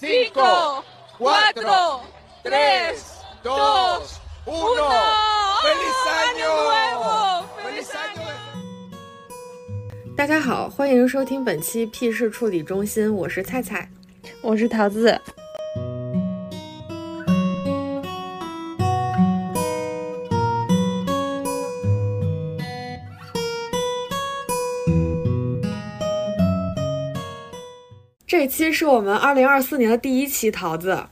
cinco, cuatro, tres, dos, uno. ¡Feliz año! ¡Feliz año! 大家好，欢迎收听本期 P 市处理中心，我是菜菜。我是桃子。期是我们二零二四年的第一期，桃子。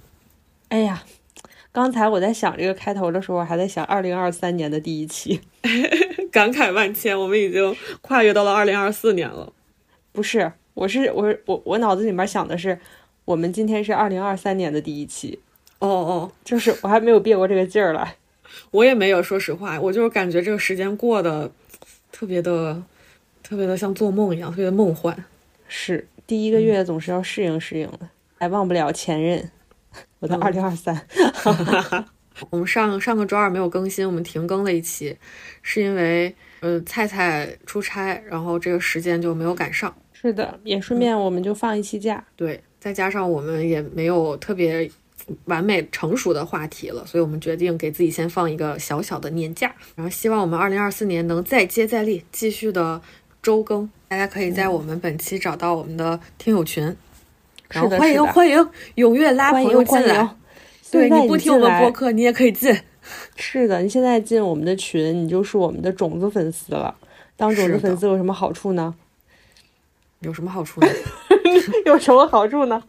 哎呀，刚才我在想这个开头的时候，还在想二零二三年的第一期，感慨万千。我们已经跨越到了二零二四年了。不是，我是我我我脑子里面想的是，我们今天是二零二三年的第一期。哦哦，就是我还没有憋过这个劲儿来。我也没有，说实话，我就是感觉这个时间过得特别的、特别的像做梦一样，特别的梦幻。是，第一个月总是要适应适应的，还忘不了前任。我的二零二三，我们上上个周二没有更新，我们停更了一期，是因为呃菜菜出差，然后这个时间就没有赶上。是的，也顺便我们就放一期假。对，再加上我们也没有特别完美成熟的话题了，所以我们决定给自己先放一个小小的年假，然后希望我们二零二四年能再接再厉，继续的周更。大家可以在我们本期找到我们的听友群，然后欢迎欢迎，踊跃拉朋友进来对你不听我们播客，你也可以进。是的，你现在进我们的群，你就是我们的种子粉丝了。当种子粉丝有什么好处呢？有什么好处呢？有什么好处呢？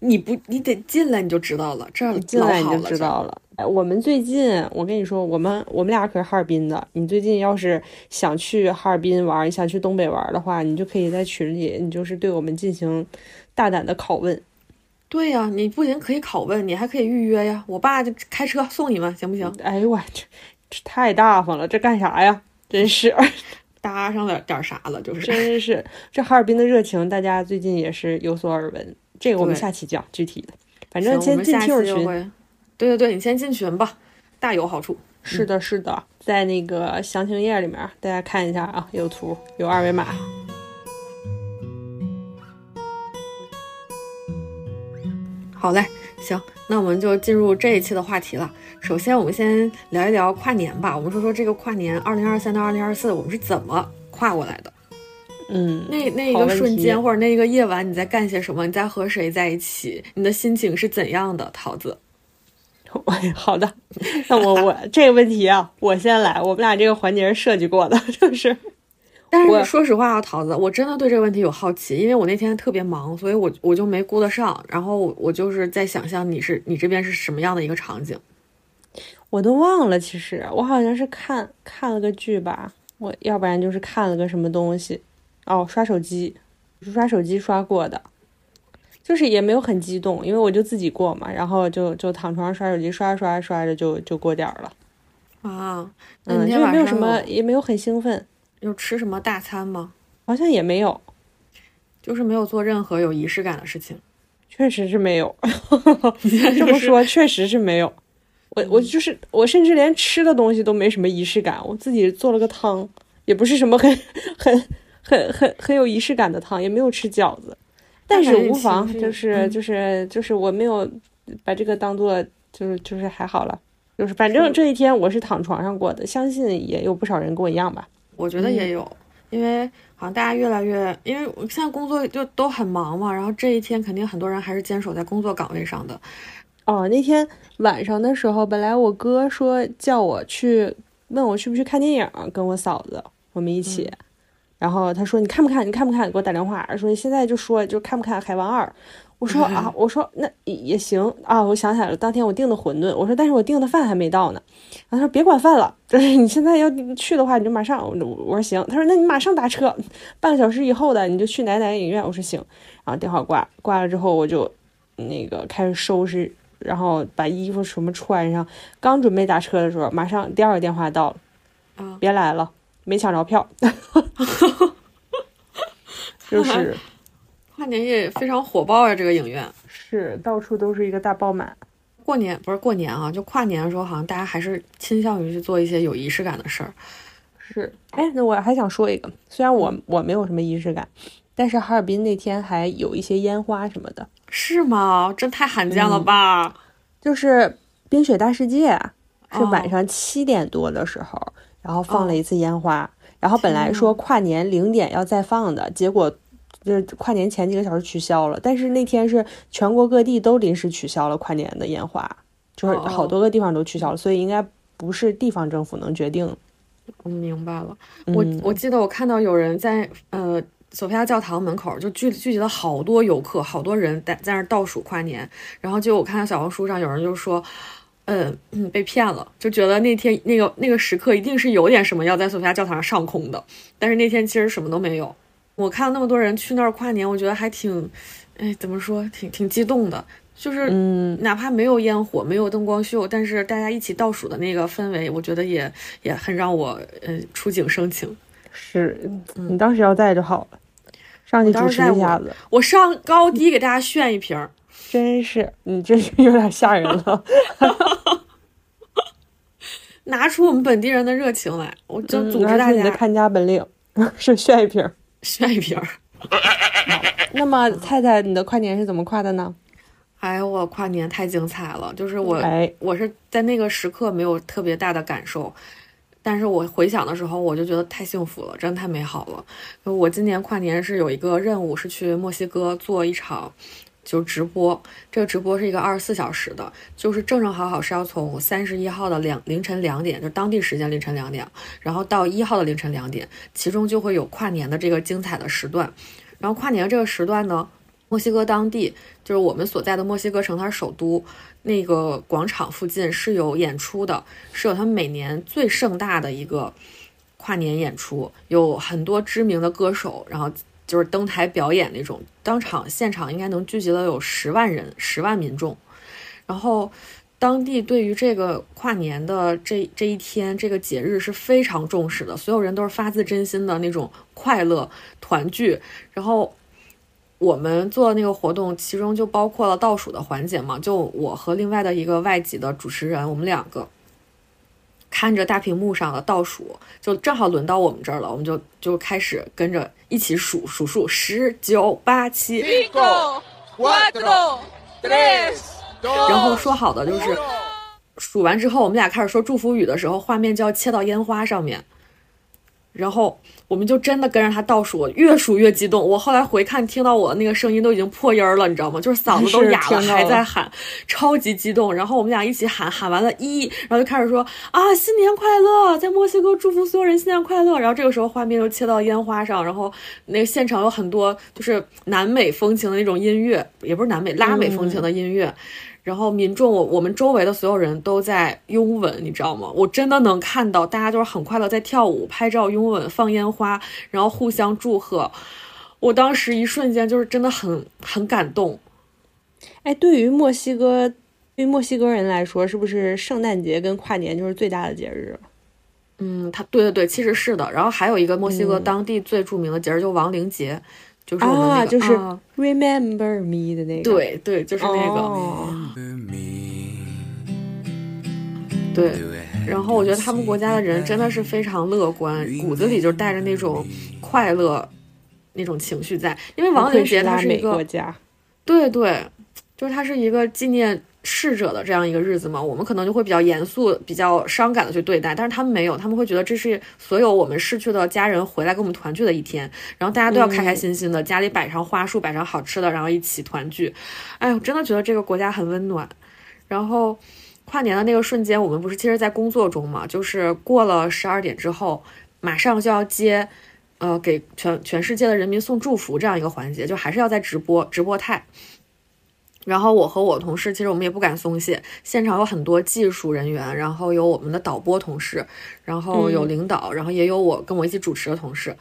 你不，你得进来你就知道了。这儿你进来你就知道了。哎，我们最近，我跟你说，我们我们俩可是哈尔滨的。你最近要是想去哈尔滨玩，你想去东北玩的话，你就可以在群里，你就是对我们进行大胆的拷问。对呀、你不仅可以拷问，你还可以预约呀。我爸就开车送你们，行不行？哎呦我这这太大方了，这干啥呀？真是，搭上了点啥了，就是。真是这哈尔滨的热情，大家最近也是有所耳闻。这个我们下期讲具体的，反，正先进听友群。对对对，你先进群吧，大有好处。是的，是的，在那个详情页里面，大家看一下啊，有图，有二维码。好嘞，行，那我们就进入这一期的话题了。首先，我们先聊一聊跨年吧。我们说说这个跨年，二零二三到二零二四，我们是怎么跨过来的？嗯，那那一个瞬间或者那一个夜晚，你在干些什么？你在和谁在一起？你的心情是怎样的？桃子，好的，那我我这个问题啊，我先来。我们俩这个环节是设计过的，就是但我是说实话啊，桃子，我真的对这个问题有好奇，因为我那天特别忙，所以我我就没顾得上。然后我我就是在想象你是你这边是什么样的一个场景。我都忘了。其实我好像是看看了个剧吧，我要不然就是看了个什么东西。哦，刷手机，是刷手机刷过的，就是也没有很激动，因为我就自己过嘛，然后就就躺床上刷手机，刷着刷着刷着就就过点儿了。啊，那嗯，你就是没有什么，也没有很兴奋，有吃什么大餐吗？好像也没有，就是没有做任何有仪式感的事情。确实是没有。这么说，确实是没有。我我就是我，甚至连吃的东西都没什么仪式感。我自己做了个汤，也不是什么很很很很很有仪式感的汤，也没有吃饺子。但是无妨，就是嗯就是就是我没有把这个当做就是就是还好了，就是反正这一天我是躺床上过的，相信也有不少人跟我一样吧。我觉得也有，因为好像大家越来越，因为我现在工作就都很忙嘛，然后这一天肯定很多人还是坚守在工作岗位上的。哦，那天晚上的时候，本来我哥说叫我去，问我去不去看电影，跟我嫂子我们一起。然后他说你看不看？你看不看？给我打电话说现在就说就看不看《海王二》。我说啊，我说那也也行啊。我想起来了，当天我订的馄饨，我说但是我订的饭还没到呢。然后他说别管饭了，就是你现在要去的话，你就马上。我我说行。他说那你马上打车，半个小时以后的你就去哪哪个影院。我说行。然后电话挂挂了之后，我就那个开始收拾，然后把衣服什么穿上。刚准备打车的时候，马上第二个电话到了，啊，别来了，没抢着票。就是跨年夜非常火爆呀，这个影院。是到处都是一个大爆满。过年不是过年啊，就跨年的时候，好像大家还是倾向于去做一些有仪式感的事儿。是，哎，那我还想说一个，虽然我我没有什么仪式感，但是哈尔滨那天还有一些烟花什么的。是吗？这太罕见了吧！就是冰雪大世界是哦晚上七点多的时候，然后放了一次烟花，然后本来说跨年零点要再放的，结果就是跨年前几个小时取消了。但是那天是全国各地都临时取消了跨年的烟花，就是好多个地方都取消了，所以应该不是地方政府能决定。我明白了。我嗯我记得我看到有人在呃索菲亚教堂门口就聚聚集了好多游客，好多人在在那儿倒数跨年。然后就我看到小红书上有人就说，嗯嗯被骗了，就觉得那天那个那个时刻一定是有点什么要在索菲亚教堂上上空的，但是那天其实什么都没有。我看到那么多人去那儿跨年，我觉得还挺，哎，怎么说，挺挺激动的。就是嗯，哪怕没有烟火，没有灯光秀，但是大家一起倒数的那个氛围，我觉得也也很让我呃触景生情。是你当时要在就好了，上去主持一下子，我上高低给大家炫一瓶儿，真是你这是有点吓人了。拿出我们本地人的热情来，我就组织大嗯拿出你的家看家本领，是炫一瓶儿。炫一瓶儿。那么菜菜，你的跨年是怎么跨的呢？哎呀，我跨年太精彩了！就是我，哎我是在那个时刻没有特别大的感受，但是我回想的时候，我就觉得太幸福了，真的太美好了。我今年跨年是有一个任务，是去墨西哥做一场。就是直播，这个直播是一个二十四小时的，就是正正好好是要从三十一号的两凌晨两点，就当地时间凌晨两点，然后到一号的凌晨两点，其中就会有跨年的这个精彩的时段。然后跨年这个时段呢，墨西哥当地就是我们所在的墨西哥城，它是首都，那个广场附近是有演出的，是有他们每年最盛大的一个跨年演出，有很多知名的歌手，然后就是登台表演那种，当场现场应该能聚集了有十万人，十万民众，然后。当地对于这个跨年的这这一天这个节日是非常重视的，所有人都是发自真心的那种快乐团聚。然后我们做那个活动，其中就包括了倒数的环节嘛，就我和另外的一个外籍的主持人，我们两个看着大屏幕上的倒数，就正好轮到我们这儿了，我们就就开始跟着一起数数数，十九八七，Cinco, cuatro, tres, dos, 然后说好的就是数完之后，我们俩开始说祝福语的时候，画面就要切到烟花上面，然后我们就真的跟着他倒数，越数越激动。我后来回看，听到我那个声音都已经破音了，你知道吗？就是嗓子都哑了，还在喊，超级激动。然后我们俩一起喊，喊完了一，然后就开始说啊，新年快乐，在墨西哥祝福所有人新年快乐。然后这个时候画面又切到烟花上，然后那个现场有很多就是南美风情的那种音乐，也不是南美，拉美风情的音乐。然后民众，我我们周围的所有人都在拥吻，你知道吗？我真的能看到大家就是很快乐在跳舞、拍照、拥吻、放烟花，然后互相祝贺。我当时一瞬间就是真的很很感动。哎，对于墨西哥，对于墨西哥人来说，是不是圣诞节跟跨年就是最大的节日？嗯，他对对对，其实是的。然后还有一个墨西哥当地最著名的节日，就亡灵节，就是我们那个啊，就是啊 Remember Me 的那个。对对，就是那个、哦对。然后我觉得他们国家的人真的是非常乐观，骨子里就带着那种快乐那种情绪在。因为亡灵节它拉美是一个国家。对对，就是它是一个纪念逝者的这样一个日子嘛，我们可能就会比较严肃、比较伤感的去对待，但是他们没有，他们会觉得这是所有我们逝去的家人回来跟我们团聚的一天，然后大家都要开开心心的，家里摆上花束，摆上好吃的，然后一起团聚。哎，我真的觉得这个国家很温暖。然后跨年的那个瞬间，我们不是其实在工作中嘛，就是过了十二点之后，马上就要接。呃，给全全世界的人民送祝福这样一个环节，就还是要在直播直播态。然后我和我同事，其实我们也不敢松懈，现场有很多技术人员，然后有我们的导播同事，然后有领导，然后也有我跟我一起主持的同事。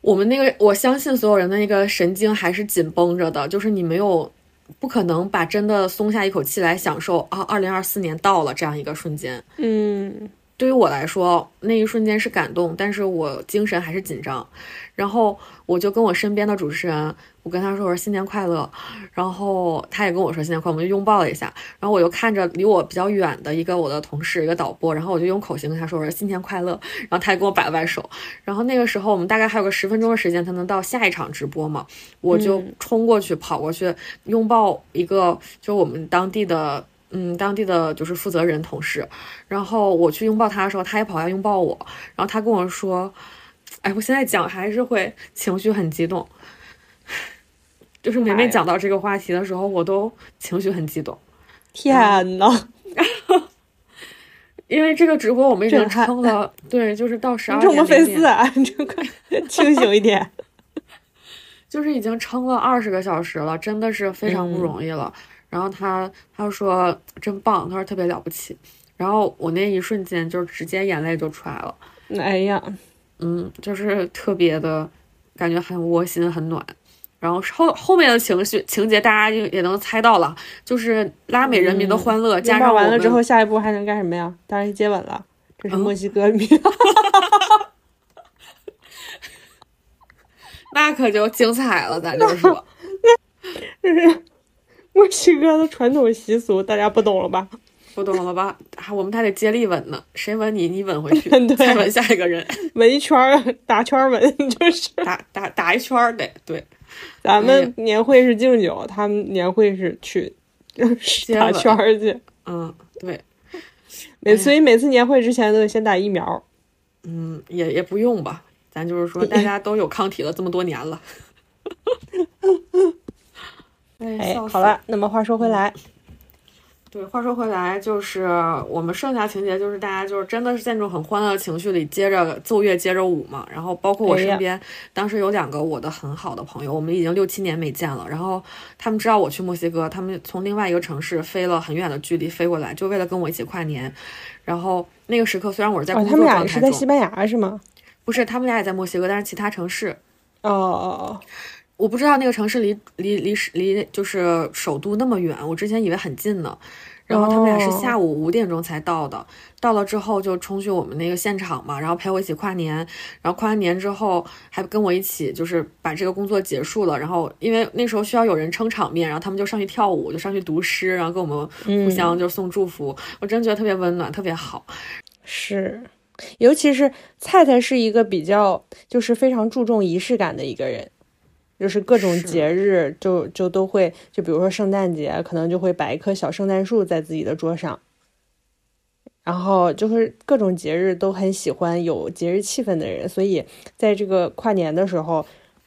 我们那个，我相信所有人的那个神经还是紧绷着的，就是你没有不可能把真的松下一口气来享受啊，二零二四年到了这样一个瞬间。嗯，对于我来说，那一瞬间是感动，但是我精神还是紧张。然后我就跟我身边的主持人，我跟他说我说新年快乐，然后他也跟我说新年快乐，我们就拥抱了一下。然后我就看着离我比较远的一个我的同事，一个导播，然后我就用口型跟他说我说新年快乐，然后他也跟我摆了摆手。然后那个时候我们大概还有个十分钟的时间才能到下一场直播嘛，我就冲过去跑过去拥抱一个就我们当地的嗯当地的就是负责人同事，然后我去拥抱他的时候，他也跑来拥抱我，然后他跟我说，哎，我现在讲还是会情绪很激动。就是每每讲到这个话题的时候，我都情绪很激动。天呐！因为这个直播我们已经撑了，对，就是到十二点。这么粉丝啊，你快 清醒一点。就是已经撑了二十个小时了，真的是非常不容易了。然后他他说真棒，他说特别了不起。然后我那一瞬间就直接眼泪就出来了。哎呀，嗯，就是特别的感觉很窝心，很暖。然后后后面的情绪情节，大家就也能猜到了，就是拉美人民的欢乐，加上完了之后，下一步还能干什么呀？当然是接吻了。这是墨西哥民，那可就精彩了，咱就说，这是墨西哥的传统习俗，大家不懂了吧？不懂了吧？我们还得接力吻呢，谁吻你，你吻回去，再吻下一个人，吻一圈儿，打圈吻，就是打打打一圈儿得对。咱们年会是敬酒，他们年会是去打圈儿去。嗯，对。每所以每次年会之前都得先打疫苗。嗯，也也不用吧，咱就是说大家都有抗体了这么多年了。哎，好了，那么话说回来。对，话说回来，就是我们剩下情节，就是大家就是真的是在那种很欢乐的情绪里，接着奏乐，接着舞嘛。然后包括我身边，当时有两个我的很好的朋友，我们已经六七年没见了。然后他们知道我去墨西哥，他们从另外一个城市飞了很远的距离飞过来，就为了跟我一起跨年。然后那个时刻，虽然我是在工作状态中，他们俩是在西班牙是吗？不是，他们俩也在墨西哥，但是其他城市。哦哦哦，我不知道那个城市离离离离就是首都那么远，我之前以为很近呢。然后他们俩是下午五点钟才到的，到了之后就冲去我们那个现场嘛，然后陪我一起跨年，然后跨完年之后还跟我一起就是把这个工作结束了，然后因为那时候需要有人撑场面，然后他们就上去跳舞，就上去读诗，然后跟我们互相就送祝福，我真觉得特别温暖，特别好。是，尤其是菜菜是一个比较就是非常注重仪式感的一个人。就是各种节日，就就都会，就比如说圣诞节，可能就会摆一棵小圣诞树在自己的桌上。然后就是各种节日都很喜欢有节日气氛的人，所以在这个跨年的时候，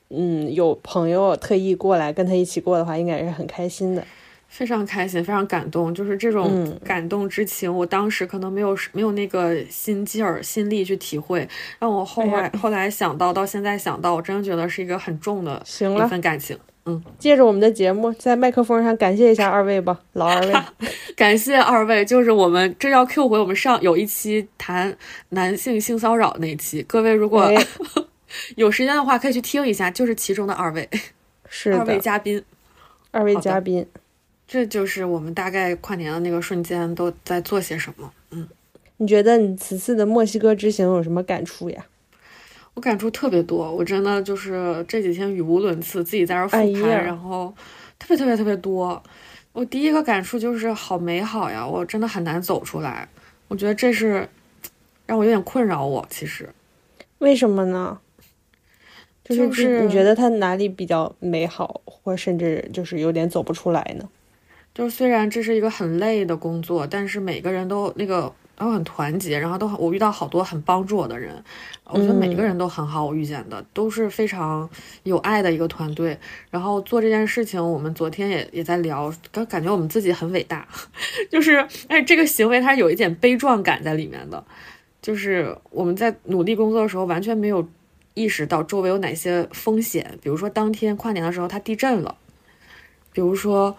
嗯，有朋友特意过来跟他一起过的话，应该也是很开心的。非常开心，非常感动，就是这种感动之情，我当时可能没有没有那个心劲儿、心力去体会，让我后来后来想到，到现在想到，我真的觉得是一个很重的一份感情。嗯，借着我们的节目，在麦克风上感谢一下二位吧，老二位，感谢二位，就是我们这要 Q 回我们上有一期谈男性性骚扰那期，各位如果 有时间的话可以去听一下，就是其中的二位，是二位嘉宾，二位嘉宾。这就是我们大概跨年的那个瞬间都在做些什么。嗯，你觉得你此次的墨西哥之行有什么感触呀？我感触特别多，我真的就是这几天语无伦次，自己在这复盘，然后特别特别特别多。我第一个感触就是好美好呀，我真的很难走出来。我觉得这是让我有点困扰我。其实，为什么呢？就是你觉得它哪里比较美好，或甚至就是有点走不出来呢？就是虽然这是一个很累的工作，但是每个人都那个都很团结，然后都我遇到好多很帮助我的人，我觉得每个人都很好，我遇见的都是非常有爱的一个团队。然后做这件事情，我们昨天也也在聊，感感觉我们自己很伟大，就是哎这个行为它有一点悲壮感在里面的，就是我们在努力工作的时候完全没有意识到周围有哪些风险，比如说当天跨年的时候它地震了，比如说。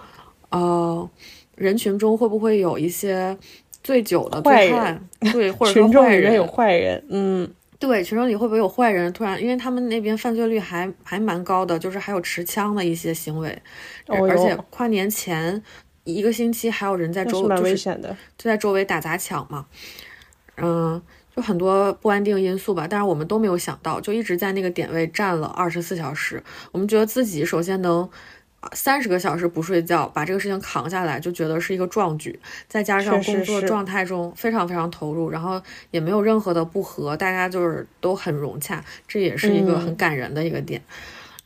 呃，人群中会不会有一些醉酒的醉汉？对，或者说 坏人有坏人。嗯，对，群众里会不会有坏人？突然，因为他们那边犯罪率还还蛮高的，就是还有持枪的一些行为。而且跨年前一个星期还有人在周，就是危险的，就在周围打砸抢嘛。嗯，就很多不安定因素吧。但是我们都没有想到，就一直在那个点位站了二十四小时。我们觉得自己首先能。三十个小时不睡觉，把这个事情扛下来，就觉得是一个壮举。再加上工作状态中非常非常投入，然后也没有任何的不和，大家就是都很融洽，这也是一个很感人的一个点。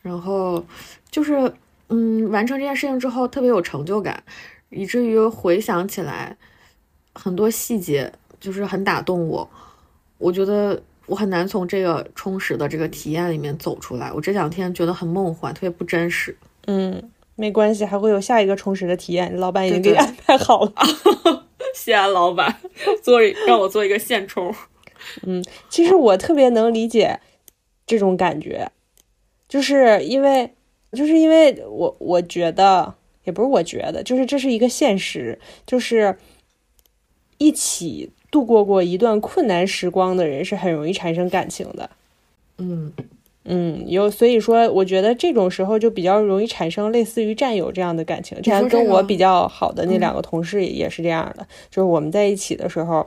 然后就是，嗯，完成这件事情之后特别有成就感，以至于回想起来很多细节就是很打动我。我觉得我很难从这个充实的这个体验里面走出来。我这两天觉得很梦幻，特别不真实。嗯，没关系，还会有下一个充实的体验。老板已经给你安排好了。谢安老板，做让我做一个现充。嗯，其实我特别能理解这种感觉，就是因为，就是因为我我觉得，也不是我觉得，就是这是一个现实，就是一起度过过一段困难时光的人是很容易产生感情的。嗯。嗯，有所以说，我觉得这种时候就比较容易产生类似于战友这样的感情。之前跟我比较好的那两个同事也是这样的，就是我们在一起的时候，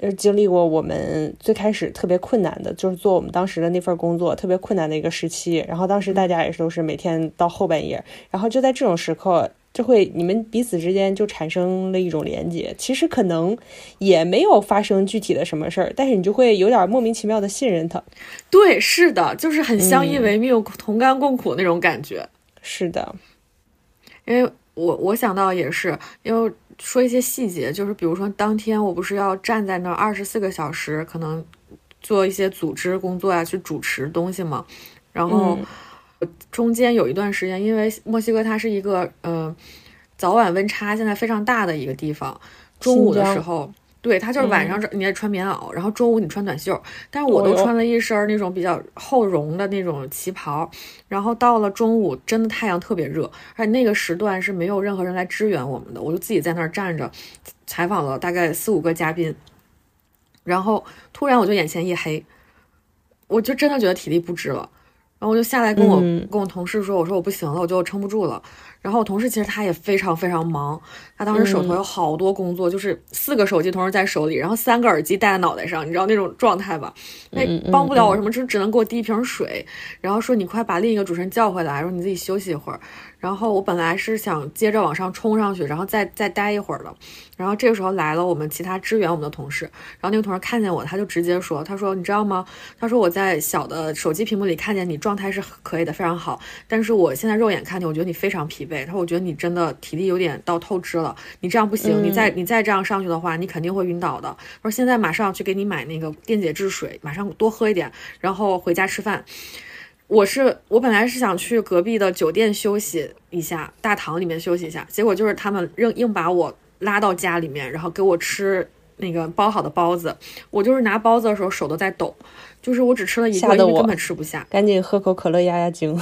呃，经历过我们最开始特别困难的，就是做我们当时的那份工作特别困难的一个时期。然后当时大家也是都是每天到后半夜，然后就在这种时刻。就会你们彼此之间就产生了一种连接，其实可能也没有发生具体的什么事儿，但是你就会有点莫名其妙的信任他。对，是的，就是很相依为命、同甘共苦那种感觉。是的，因为我我想到也是，因为说一些细节，就是比如说当天我不是要站在那儿二十四个小时，可能做一些组织工作呀，去主持东西嘛，然后。中间有一段时间，因为墨西哥它是一个呃早晚温差现在非常大的一个地方，中午的时候，对它就是晚上你也穿棉袄，然后中午你穿短袖，但是我都穿了一身那种比较厚绒的那种旗袍，然后到了中午真的太阳特别热，而且那个时段是没有任何人来支援我们的，我就自己在那儿站着采访了大概四五个嘉宾，然后突然我就眼前一黑，我就真的觉得体力不支了。然后我就下来跟我跟我同事说，我说我不行了，我觉得我撑不住了。然后我同事其实他也非常非常忙，他当时手头有好多工作，就是四个手机同时在手里，然后三个耳机戴在脑袋上，你知道那种状态吧？那帮不了我什么，就只能给我递一瓶水，然后说你快把另一个主持人叫回来，说你自己休息一会儿。然后我本来是想接着往上冲上去，然后再再待一会儿的。然后这个时候来了我们其他支援我们的同事，然后那个同事看见我，他就直接说：“他说你知道吗？他说我在小的手机屏幕里看见你状态是可以的，非常好。但是我现在肉眼看见，我觉得你非常疲惫。他说我觉得你真的体力有点到透支了，你这样不行，你再你再这样上去的话，你肯定会晕倒的。他说现在马上去给你买那个电解质水，马上多喝一点，然后回家吃饭。”我是我本来是想去隔壁的酒店休息一下，大堂里面休息一下，结果就是他们硬硬把我拉到家里面，然后给我吃那个包好的包子。我就是拿包子的时候手都在抖，就是我只吃了一个，因为根本吃不下。赶紧喝口可乐压压惊。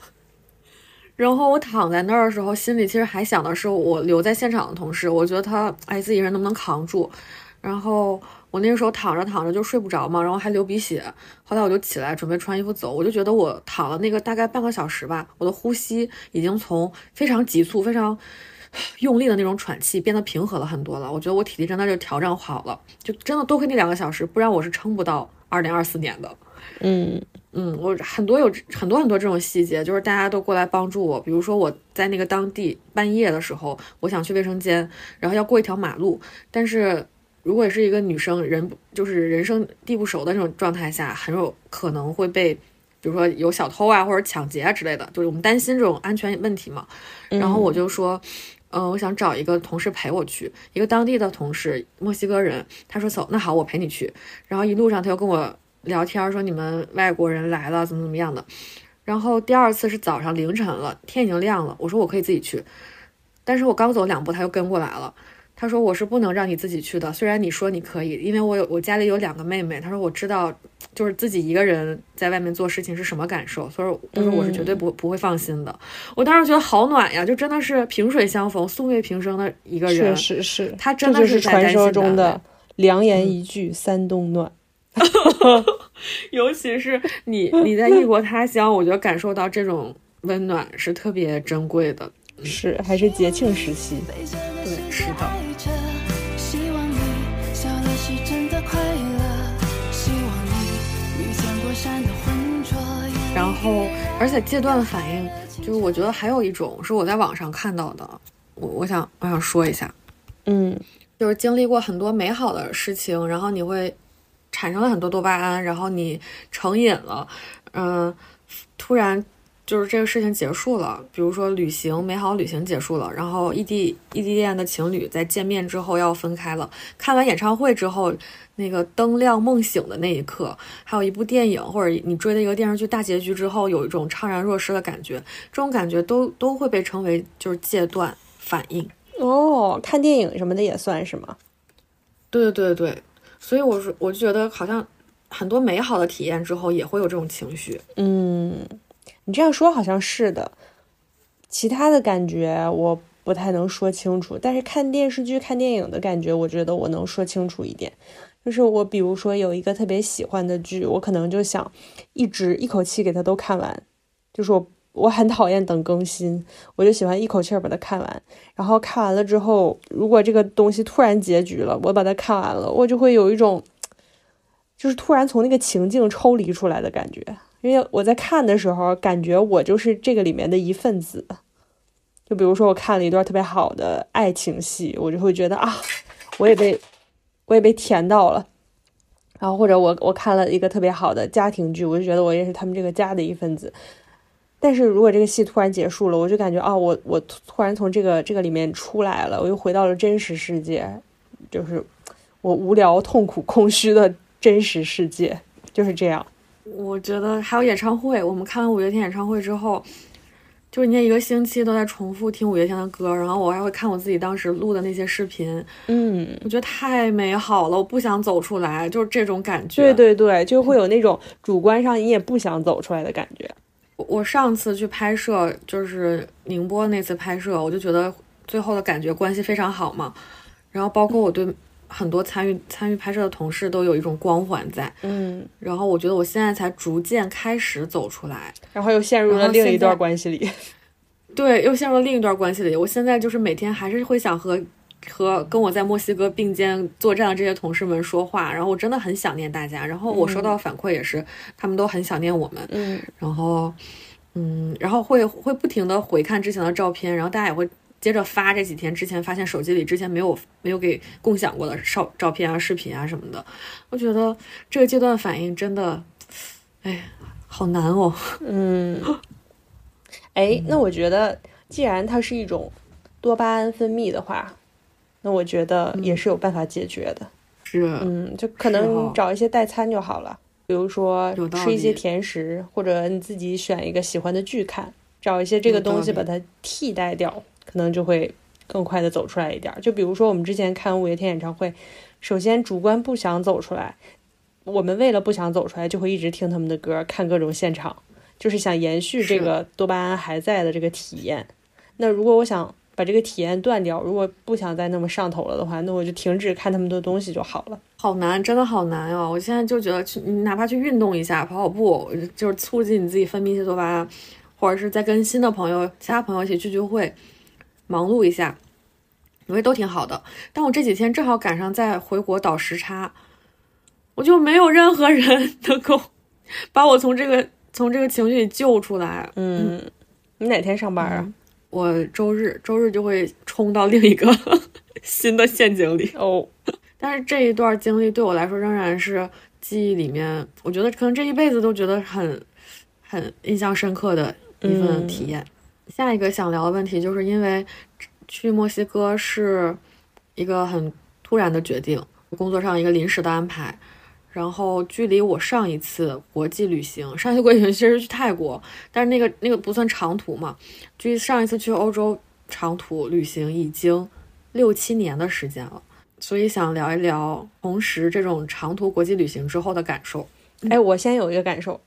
然后我躺在那儿的时候，心里其实还想的是我留在现场的同事，我觉得他哎自己人能不能扛住，然后。我那个时候躺着躺着就睡不着嘛，然后还流鼻血。后来我就起来准备穿衣服走，我就觉得我躺了那个大概半个小时吧，我的呼吸已经从非常急促、非常 用力的那种喘气变得平和了很多了。我觉得我体力真的就调整好了，就真的多亏那两个小时，不然我是撑不到二零二四年的。嗯嗯，我很多有很多很多这种细节，就是大家都过来帮助我。比如说我在那个当地半夜的时候，我想去卫生间，然后要过一条马路，但是。如果是一个女生，人就是人生地不熟的这种状态下，很有可能会被，比如说有小偷啊或者抢劫啊之类的，就是我们担心这种安全问题嘛。然后我就说，嗯，我想找一个同事陪我去，一个当地的同事，墨西哥人。他说走，那好，我陪你去。然后一路上他又跟我聊天，说你们外国人来了，怎么怎么样的。然后第二次是早上凌晨了，天已经亮了，我说我可以自己去，但是我刚走两步，他又跟过来了。他说：“我是不能让你自己去的，虽然你说你可以，因为我有我家里有两个妹妹。他说我知道，就是自己一个人在外面做事情是什么感受，所以他说我是绝对不不会放心的。我当时觉得好暖呀，就真的是萍水相逢、素昧平生的一个人。是是是，他真的是传说中的良言一句三冬暖。尤其是你你在异国他乡，我觉得感受到这种温暖是特别珍贵的。是，还是节庆时期，对，是的。然后，而且戒断的反应，就是我觉得还有一种是我在网上看到的，我我想我想说一下。嗯，就是经历过很多美好的事情，然后你会产生了很多多巴胺，然后你成瘾了，嗯，突然。就是这个事情结束了，比如说旅行美好旅行结束了，然后异地异地恋的情侣在见面之后要分开了。看完演唱会之后，那个灯亮梦醒的那一刻，还有一部电影或者你追的一个电视剧大结局之后，有一种怅然若失的感觉，这种感觉都都会被称为就是戒断反应。哦，看电影什么的也算是吗？对对对对，所以我说我就觉得好像很多美好的体验之后也会有这种情绪。嗯。你这样说好像是的，其他的感觉我不太能说清楚，但是看电视剧、看电影的感觉，我觉得我能说清楚一点。就是我比如说有一个特别喜欢的剧，我可能就想一直一口气给它都看完。就是我我很讨厌等更新，我就喜欢一口气把它看完。然后看完了之后，如果这个东西突然结局了，我把它看完了，我就会有一种就是突然从那个情境抽离出来的感觉。因为我在看的时候，感觉我就是这个里面的一份子。就比如说，我看了一段特别好的爱情戏，我就会觉得啊，我也被我也被甜到了。然后或者我我看了一个特别好的家庭剧，我就觉得我也是他们这个家的一份子。但是如果这个戏突然结束了，我就感觉啊，我我突然从这个这个里面出来了，我又回到了真实世界，就是我无聊、痛苦、空虚的真实世界，就是这样。我觉得还有演唱会，我们看完五月天演唱会之后，就是那一个星期都在重复听五月天的歌，然后我还会看我自己当时录的那些视频，嗯，我觉得太美好了，我不想走出来，就是这种感觉。对对对，就会有那种主观上你也不想走出来的感觉。我上次去拍摄，就是宁波那次拍摄，我就觉得最后的感觉关系非常好嘛，然后包括我对。很多参与参与拍摄的同事都有一种光环在，嗯，然后我觉得我现在才逐渐开始走出来，然后又陷入了另一段关系里，对，又陷入了另一段关系里。我现在就是每天还是会想和和跟我在墨西哥并肩作战的这些同事们说话，然后我真的很想念大家。然后我收到反馈也是，他们都很想念我们，嗯，然后嗯，然后会会不停的回看之前的照片，然后大家也会。接着发这几天之前发现手机里之前没有没有给共享过的照照片啊、视频啊什么的，我觉得这个阶段反应真的，哎，好难哦。嗯，哎，那我觉得既然它是一种多巴胺分泌的话，那我觉得也是有办法解决的。是，嗯，就可能找一些代餐就好了，比如说吃一些甜食，或者你自己选一个喜欢的剧看，找一些这个东西把它替代掉。可能就会更快的走出来一点。就比如说我们之前看五月天演唱会，首先主观不想走出来，我们为了不想走出来，就会一直听他们的歌，看各种现场，就是想延续这个多巴胺还在的这个体验。那如果我想把这个体验断掉，如果不想再那么上头了的话，那我就停止看他们的东西就好了。好难，真的好难哦！我现在就觉得去，你哪怕去运动一下，跑跑步，就是促进你自己分泌一些多巴胺，或者是在跟新的朋友、其他朋友一起聚聚会。忙碌一下，我觉得都挺好的。但我这几天正好赶上在回国倒时差，我就没有任何人 能够把我从这个从这个情绪里救出来。嗯，你哪天上班啊？我周日，周日就会冲到另一个 新的陷阱里哦。但是这一段经历对我来说仍然是记忆里面，我觉得可能这一辈子都觉得很很印象深刻的一份体验。下一个想聊的问题，就是因为去墨西哥是一个很突然的决定，工作上一个临时的安排。然后距离我上一次国际旅行，上一次国际旅行其实是去泰国，但是那个那个不算长途嘛。距上一次去欧洲长途旅行已经六七年的时间了，所以想聊一聊同时这种长途国际旅行之后的感受。哎，我先有一个感受。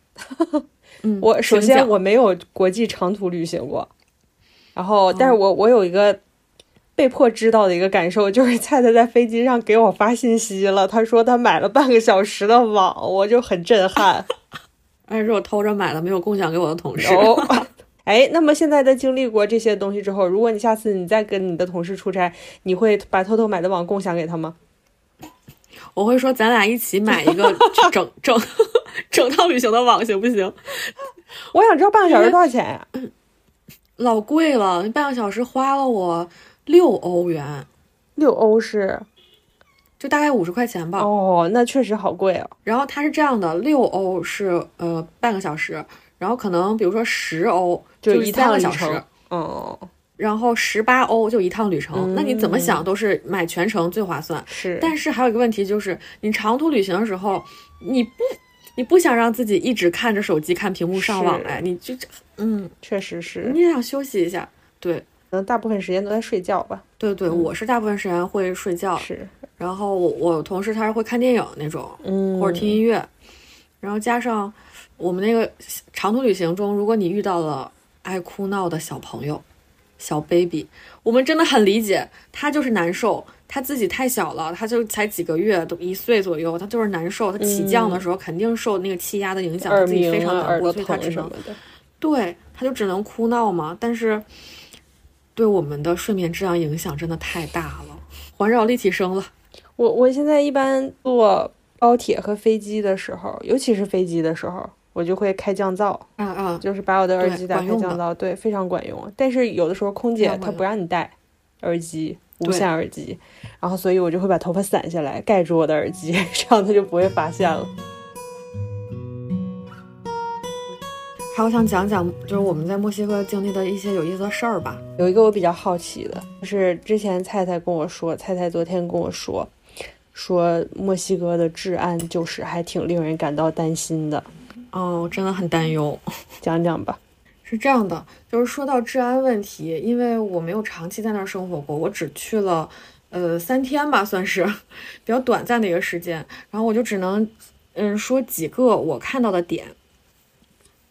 嗯，我首先我没有国际长途旅行过，然后，但是我我有一个被迫知道的一个感受，就是菜菜在飞机上给我发信息了，他说他买了半个小时的网，我就很震撼。哎，是我偷着买了，没有共享给我的同事。哎，那么现在在经历过这些东西之后，如果你下次你再跟你的同事出差，你会把偷偷买的网共享给他吗？我会说咱俩一起买一个整整 整套旅行的网行不行？我想知道半个小时多少钱呀？老贵了，那半个小时花了我六欧元，六欧是就大概五十块钱吧。哦，那确实好贵哦。然后它是这样的，六欧是呃半个小时，然后可能比如说十欧就一三趟个小时，哦，然后十八欧就一趟旅程。嗯那你怎么想都是买全程最划算。是，但是还有一个问题就是，你长途旅行的时候，你不你不想让自己一直看着手机看屏幕上网哎，你就嗯，确实是，你也想休息一下。对可能大部分时间都在睡觉吧。对对，我是大部分时间会睡觉，是，然后我我同事他是会看电影那种，嗯，或者听音乐，然后加上我们那个长途旅行中，如果你遇到了爱哭闹的小朋友、小 baby，我们真的很理解，他就是难受，他自己太小了，他就才几个月，都一岁左右，他就是难受，他起降的时候肯定受那个气压的影响，他自己非常难过，所以他只能。对，他就只能哭闹嘛。但是对我们的睡眠质量影响真的太大了，环绕立体声了。我我现在一般坐高铁和飞机的时候，尤其是飞机的时候，我就会开降噪，嗯嗯，就是把我的耳机打开降噪，对，非常管用。但是有的时候空姐她不让你戴耳机，无线耳机，然后所以我就会把头发散下来盖住我的耳机，这样她就不会发现了。还有想讲讲，就是我们在墨西哥经历的一些有意思的事儿吧。有一个我比较好奇的，就是之前菜菜跟我说，菜菜昨天跟我说，说墨西哥的治安就是还挺令人感到担心的，哦，我真的很担忧。讲讲吧。是这样的，就是说到治安问题，因为我没有长期在那儿生活过，我只去了呃三天吧，算是比较短暂的一个时间，然后我就只能嗯说几个我看到的点。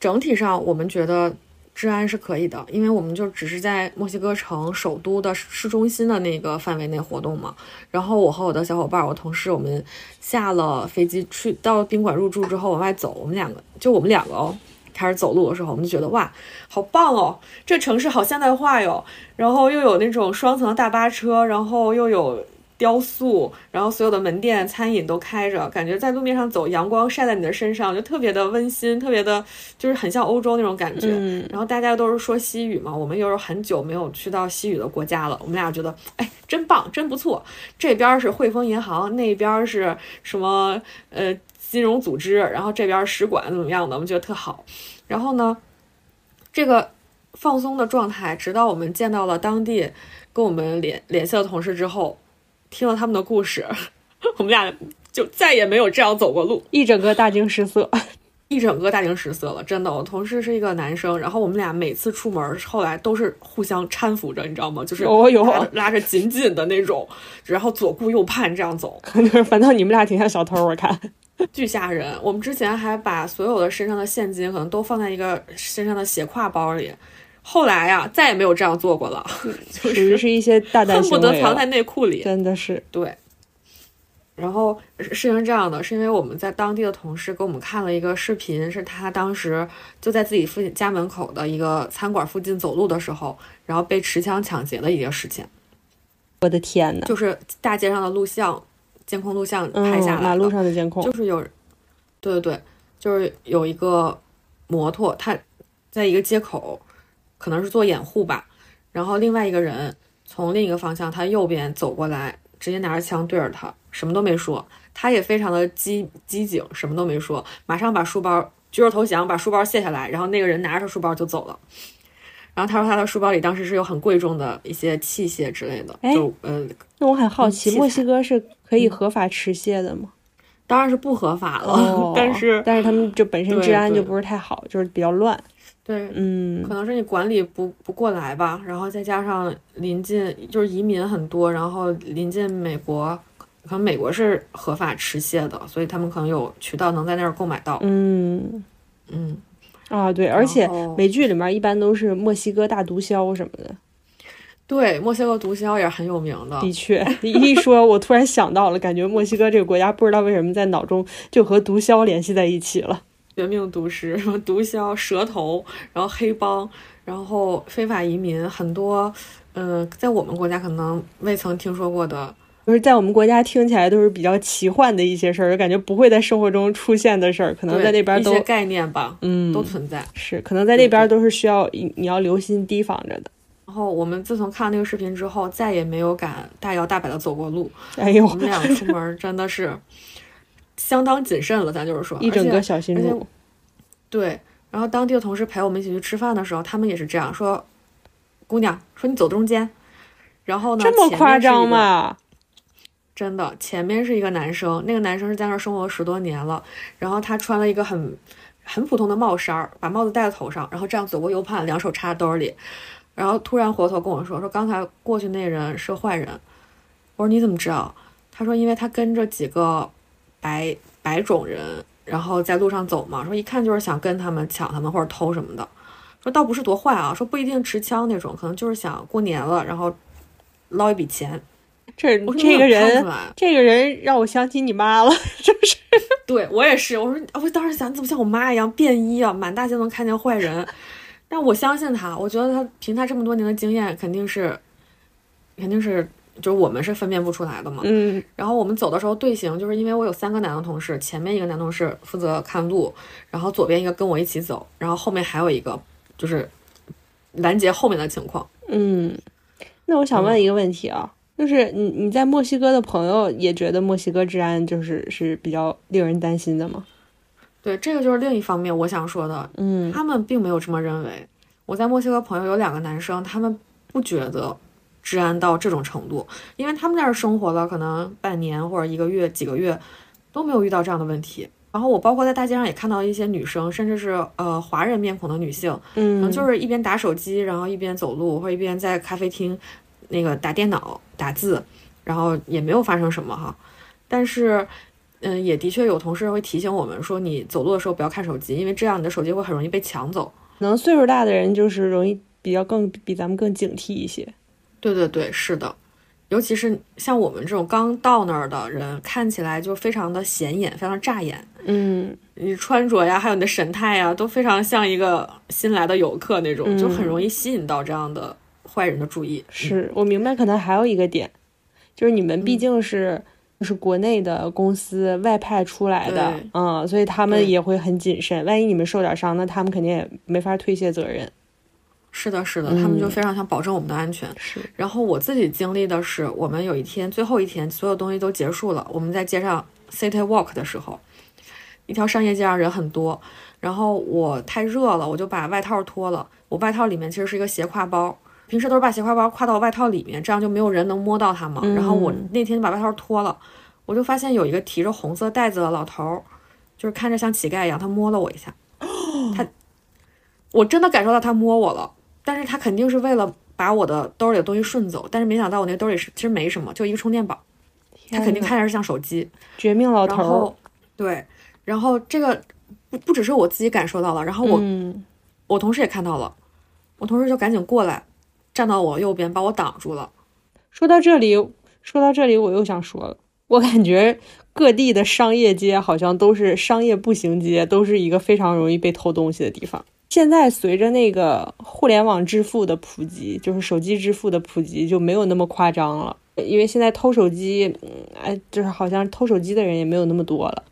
整体上，我们觉得治安是可以的，因为我们就只是在墨西哥城首都的市中心的那个范围内活动嘛。然后我和我的小伙伴，我同事，我们下了飞机去到宾馆入住之后往外走，我们两个就我们两个哦，开始走路的时候，我们就觉得哇，好棒哦，这城市好现代化哟。然后又有那种双层的大巴车，然后又有雕塑，然后所有的门店、餐饮都开着，感觉在路面上走，阳光晒在你的身上，就特别的温馨，特别的，就是很像欧洲那种感觉。嗯然后大家都是说西语嘛，我们又是很久没有去到西语的国家了，我们俩觉得，哎，真棒，真不错。这边是汇丰银行，那边是什么呃金融组织，然后这边使馆怎么样的，我们觉得特好。然后呢，这个放松的状态，直到我们见到了当地跟我们联联系的同事之后，听了他们的故事，我们俩就再也没有这样走过路。一整个大惊失色。一整个大惊失色了，真的。我同事是一个男生，然后我们俩每次出门，后来都是互相搀扶着，你知道吗？就是哦哟拉着紧紧的那种，然后左顾右盼这样走，就是反倒你们俩挺像小偷，我看。巨吓人。我们之前还把所有的身上的现金可能都放在一个身上的斜挎包里，后来呀，再也没有这样做过了，就 属于是是一些大胆恨不得藏在内裤里。真的是，对。然后事情是这样的，是因为我们在当地的同事给我们看了一个视频，是他当时就在自己附近家门口的一个餐馆附近走路的时候，然后被持枪抢劫的一个事情，我的天呐，就是大街上的录像、监控录像嗯拍下来的，马路上的监控，就是有，对对对，就是有一个摩托，他在一个街口，可能是做掩护吧，然后另外一个人从另一个方向，他右边走过来，直接拿着枪对着他，什么都没说，他也非常的机机警，什么都没说，马上把书包举手投降，把书包卸下来，然后那个人拿着书包就走了。然后他说他的书包里当时是有很贵重的一些器械之类的，哎就呃那我很好奇，嗯墨西哥是可以合法持械的吗？当然是不合法了，哦但是但是他们就本身治安就不是太好，就是比较乱。对嗯可能是你管理不不过来吧，然后再加上临近就是移民很多，然后临近美国，可能美国是合法持械的，所以他们可能有渠道能在那儿购买到。嗯嗯，啊，对，而且美剧里面一般都是墨西哥大毒枭什么的。对，墨西哥毒枭也是很有名的。的确，你一说，我突然想到了，感觉墨西哥这个国家不知道为什么在脑中就和毒枭联系在一起了。绝命毒师，什么毒枭、蛇头，然后黑帮，然后非法移民，很多，嗯、在我们国家可能未曾听说过的就是在我们国家听起来都是比较奇幻的一些事儿，感觉不会在生活中出现的事儿，可能在那边都一些概念吧，嗯都存在。是，可能在那边都是需要你要留心提防着的。然后我们自从看了那个视频之后，再也没有敢大摇大摆的走过路。哎呦我，们俩出门真的是相当谨慎了，咱就是说，一整个小心路。对，然后当地的同事陪我们一起去吃饭的时候，他们也是这样说：“姑娘，说你走中间。”然后呢，这么夸张？吗？真的，前面是一个男生，那个男生是在那儿生活十多年了，然后他穿了一个很很普通的帽衫儿，把帽子戴在头上，然后这样走过 U 盘，两手插兜里，然后突然回头跟我说：“说刚才过去那人是坏人。”我说：“你怎么知道？”他说：“因为他跟着几个白白种人，然后在路上走嘛，说一看就是想跟他们抢他们或者偷什么的。说倒不是多坏啊，说不一定持枪那种，可能就是想过年了，然后捞一笔钱。这这个人这个人让我想起你妈了，就是对我也是，我说我当时想，你怎么像我妈一样便衣啊，满大街能看见坏人。但我相信他，我觉得他凭他这么多年的经验，肯定是，肯定是，就是我们是分辨不出来的嘛。嗯然后我们走的时候队形，就是因为我有三个男的同事，前面一个男同事负责看路，然后左边一个跟我一起走，然后后面还有一个就是拦截后面的情况。嗯。那我想问一个问题啊，就是你你在墨西哥的朋友也觉得墨西哥治安就是是比较令人担心的吗？对，这个就是另一方面我想说的，嗯他们并没有这么认为。我在墨西哥朋友有两个男生，他们不觉得治安到这种程度，因为他们在这儿生活了可能半年或者一个月、几个月，都没有遇到这样的问题。然后我包括在大街上也看到一些女生，甚至是呃华人面孔的女性，嗯，就是一边打手机，然后一边走路，或者一边在咖啡厅那个打电脑打字，然后也没有发生什么哈。但是，嗯，也的确有同事会提醒我们说，你走路的时候不要看手机，因为这样你的手机会很容易被抢走。可能岁数大的人就是容易比较更比咱们更警惕一些。对对对，是的，尤其是像我们这种刚到那儿的人，看起来就非常的显眼，非常扎眼。嗯你穿着呀，还有你的神态呀，都非常像一个新来的游客那种，就很容易吸引到这样的坏人的注意。是我明白，可能还有一个点，就是你们毕嗯竟是、就是国内的公司外派出来的，嗯，所以他们也会很谨慎。万一你们受点伤，那他们肯定也没法推卸责任。是的，是的，他们就嗯非常想保证我们的安全。是，然后我自己经历的是，我们有一天最后一天，所有东西都结束了，我们在街上 city walk 的时候，一条商业街上人很多，然后我太热了，我就把外套脱了。我外套里面其实是一个斜挎包，平时都是把斜挎包挎到外套里面，这样就没有人能摸到它嘛。然后我嗯那天把外套脱了，我就发现有一个提着红色袋子的老头儿，就是看着像乞丐一样，他摸了我一下，他，我真的感受到他摸我了。但是他肯定是为了把我的兜里的东西顺走，但是没想到我那兜里是其实没什么，就一个充电宝，他肯定看着是像手机。绝命老头。对，然后这个不不只是我自己感受到了，然后我、嗯，我同事也看到了，我同事就赶紧过来，站到我右边把我挡住了。说到这里，说到这里，我又想说了，我感觉各地的商业街好像都是商业步行街，都是一个非常容易被偷东西的地方。现在随着那个互联网支付的普及，就是手机支付的普及，就没有那么夸张了。因为现在偷手机，嗯，哎，就是好像偷手机的人也没有那么多了。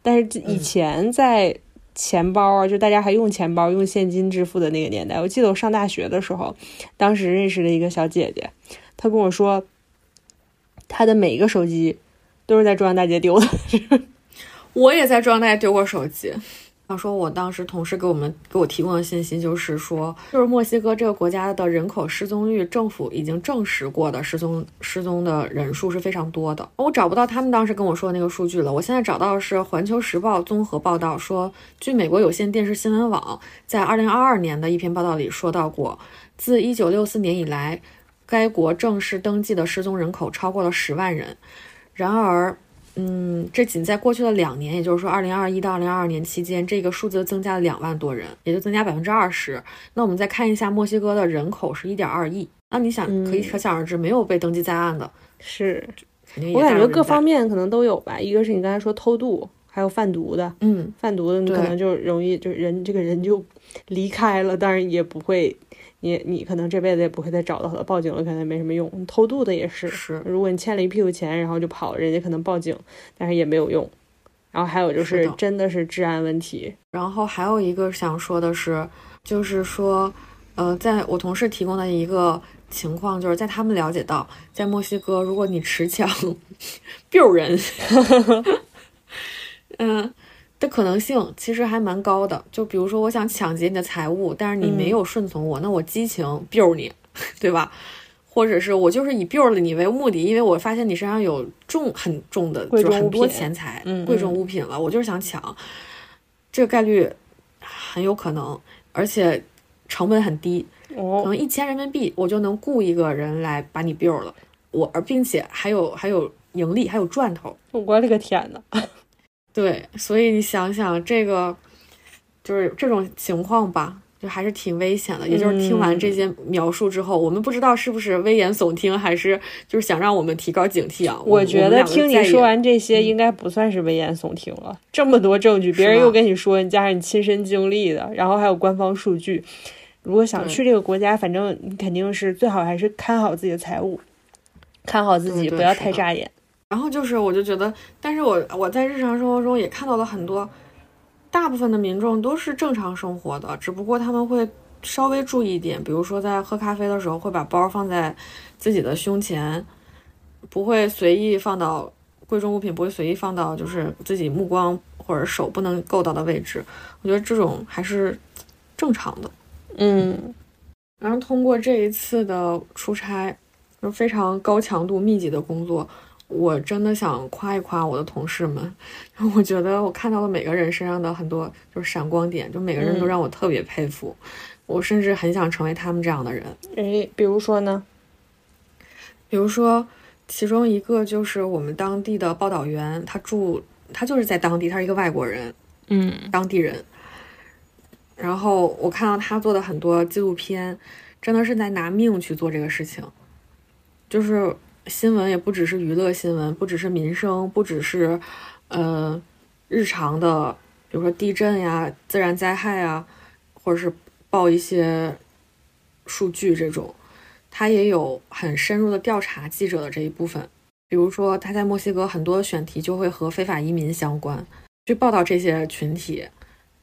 但是以前在钱包啊，就大家还用钱包、用现金支付的那个年代，我记得我上大学的时候，当时认识了一个小姐姐，她跟我说，她的每一个手机都是在中央大街丢的。我也在中央大街丢过手机。他说，我当时同事给我们给我提供的信息就是说，就是墨西哥这个国家的人口失踪率，政府已经证实过的失踪失踪的人数是非常多的。我找不到他们当时跟我说的那个数据了，我现在找到的是《环球时报》综合报道说，据美国有线电视新闻网在2022年的一篇报道里说到过，自1964年以来，该国正式登记的失踪人口超过了十万人。然而，嗯，这仅在过去的两年，也就是说，二零二一到二零二二年期间，这个数字增加了两万多人，也就增加百分之二十。那我们再看一下墨西哥的人口是一点二亿，那你想，可以可想而知，没有被登记在案的，是我感觉各方面可能都有吧。一个是你刚才说偷渡，还有贩毒的，嗯，贩毒的你可能就容易就人这个人就离开了，当然也不会，你你可能这辈子也不会再找到他，报警了可能也没什么用。偷渡的也是，是如果你欠了一屁股钱，然后就跑，人家可能报警，但是也没有用。然后还有就是是真的是治安问题，然后还有一个想说的是，就是说，呃，在我同事提供的一个情况，就是在他们了解到，在墨西哥，如果你持枪 biu 人，嗯。的可能性其实还蛮高的，就比如说我想抢劫你的财物，但是你没有顺从我，那我激情 biu 你，对吧？或者是我就是以 biu 了你为目的，因为我发现你身上有重很重的，就是很多钱财、嗯贵重嗯物品了，我就是想抢，这个概率很有可能，而且成本很低，可哦，能一千人民币我就能雇一个人来把你 biu 了，我而并且还有还有盈利，还有赚头。我勒个天呐！对，所以你想想这个，就是这种情况吧，就还是挺危险的。也就是听完这些描述之后，我们不知道是不是危言耸听，还是就是想让我们提高警惕啊？我觉得听你说完，这些，应该不算是危言耸听了。这么多证据，别人又跟你说，加上你亲身经历的，然后还有官方数据。如果想去这个国家，反正你肯定是最好还是看好自己的财务，看好自己，不要太扎眼。然后就是我就觉得，但是我我在日常生活中也看到了很多，大部分的民众都是正常生活的，只不过他们会稍微注意一点，比如说在喝咖啡的时候会把包放在自己的胸前，不会随意放到贵重物品，不会随意放到就是自己目光或者手不能够到的位置。我觉得这种还是正常的。嗯然后通过这一次的出差，就非常高强度密集的工作，我真的想夸一夸我的同事们。我觉得我看到了每个人身上的很多就是闪光点，就每个人都嗯让我特别佩服。我甚至很想成为他们这样的人。诶，比如说呢？比如说，其中一个就是我们当地的报道员，他住他就是在当地，他是一个外国人，嗯当地人。然后我看到他做的很多纪录片，真的是在拿命去做这个事情。就是新闻也不只是娱乐新闻，不只是民生，不只是呃日常的，比如说地震呀、自然灾害呀，或者是报一些数据这种，他也有很深入的调查记者的这一部分。比如说他在墨西哥很多选题就会和非法移民相关，去报道这些群体，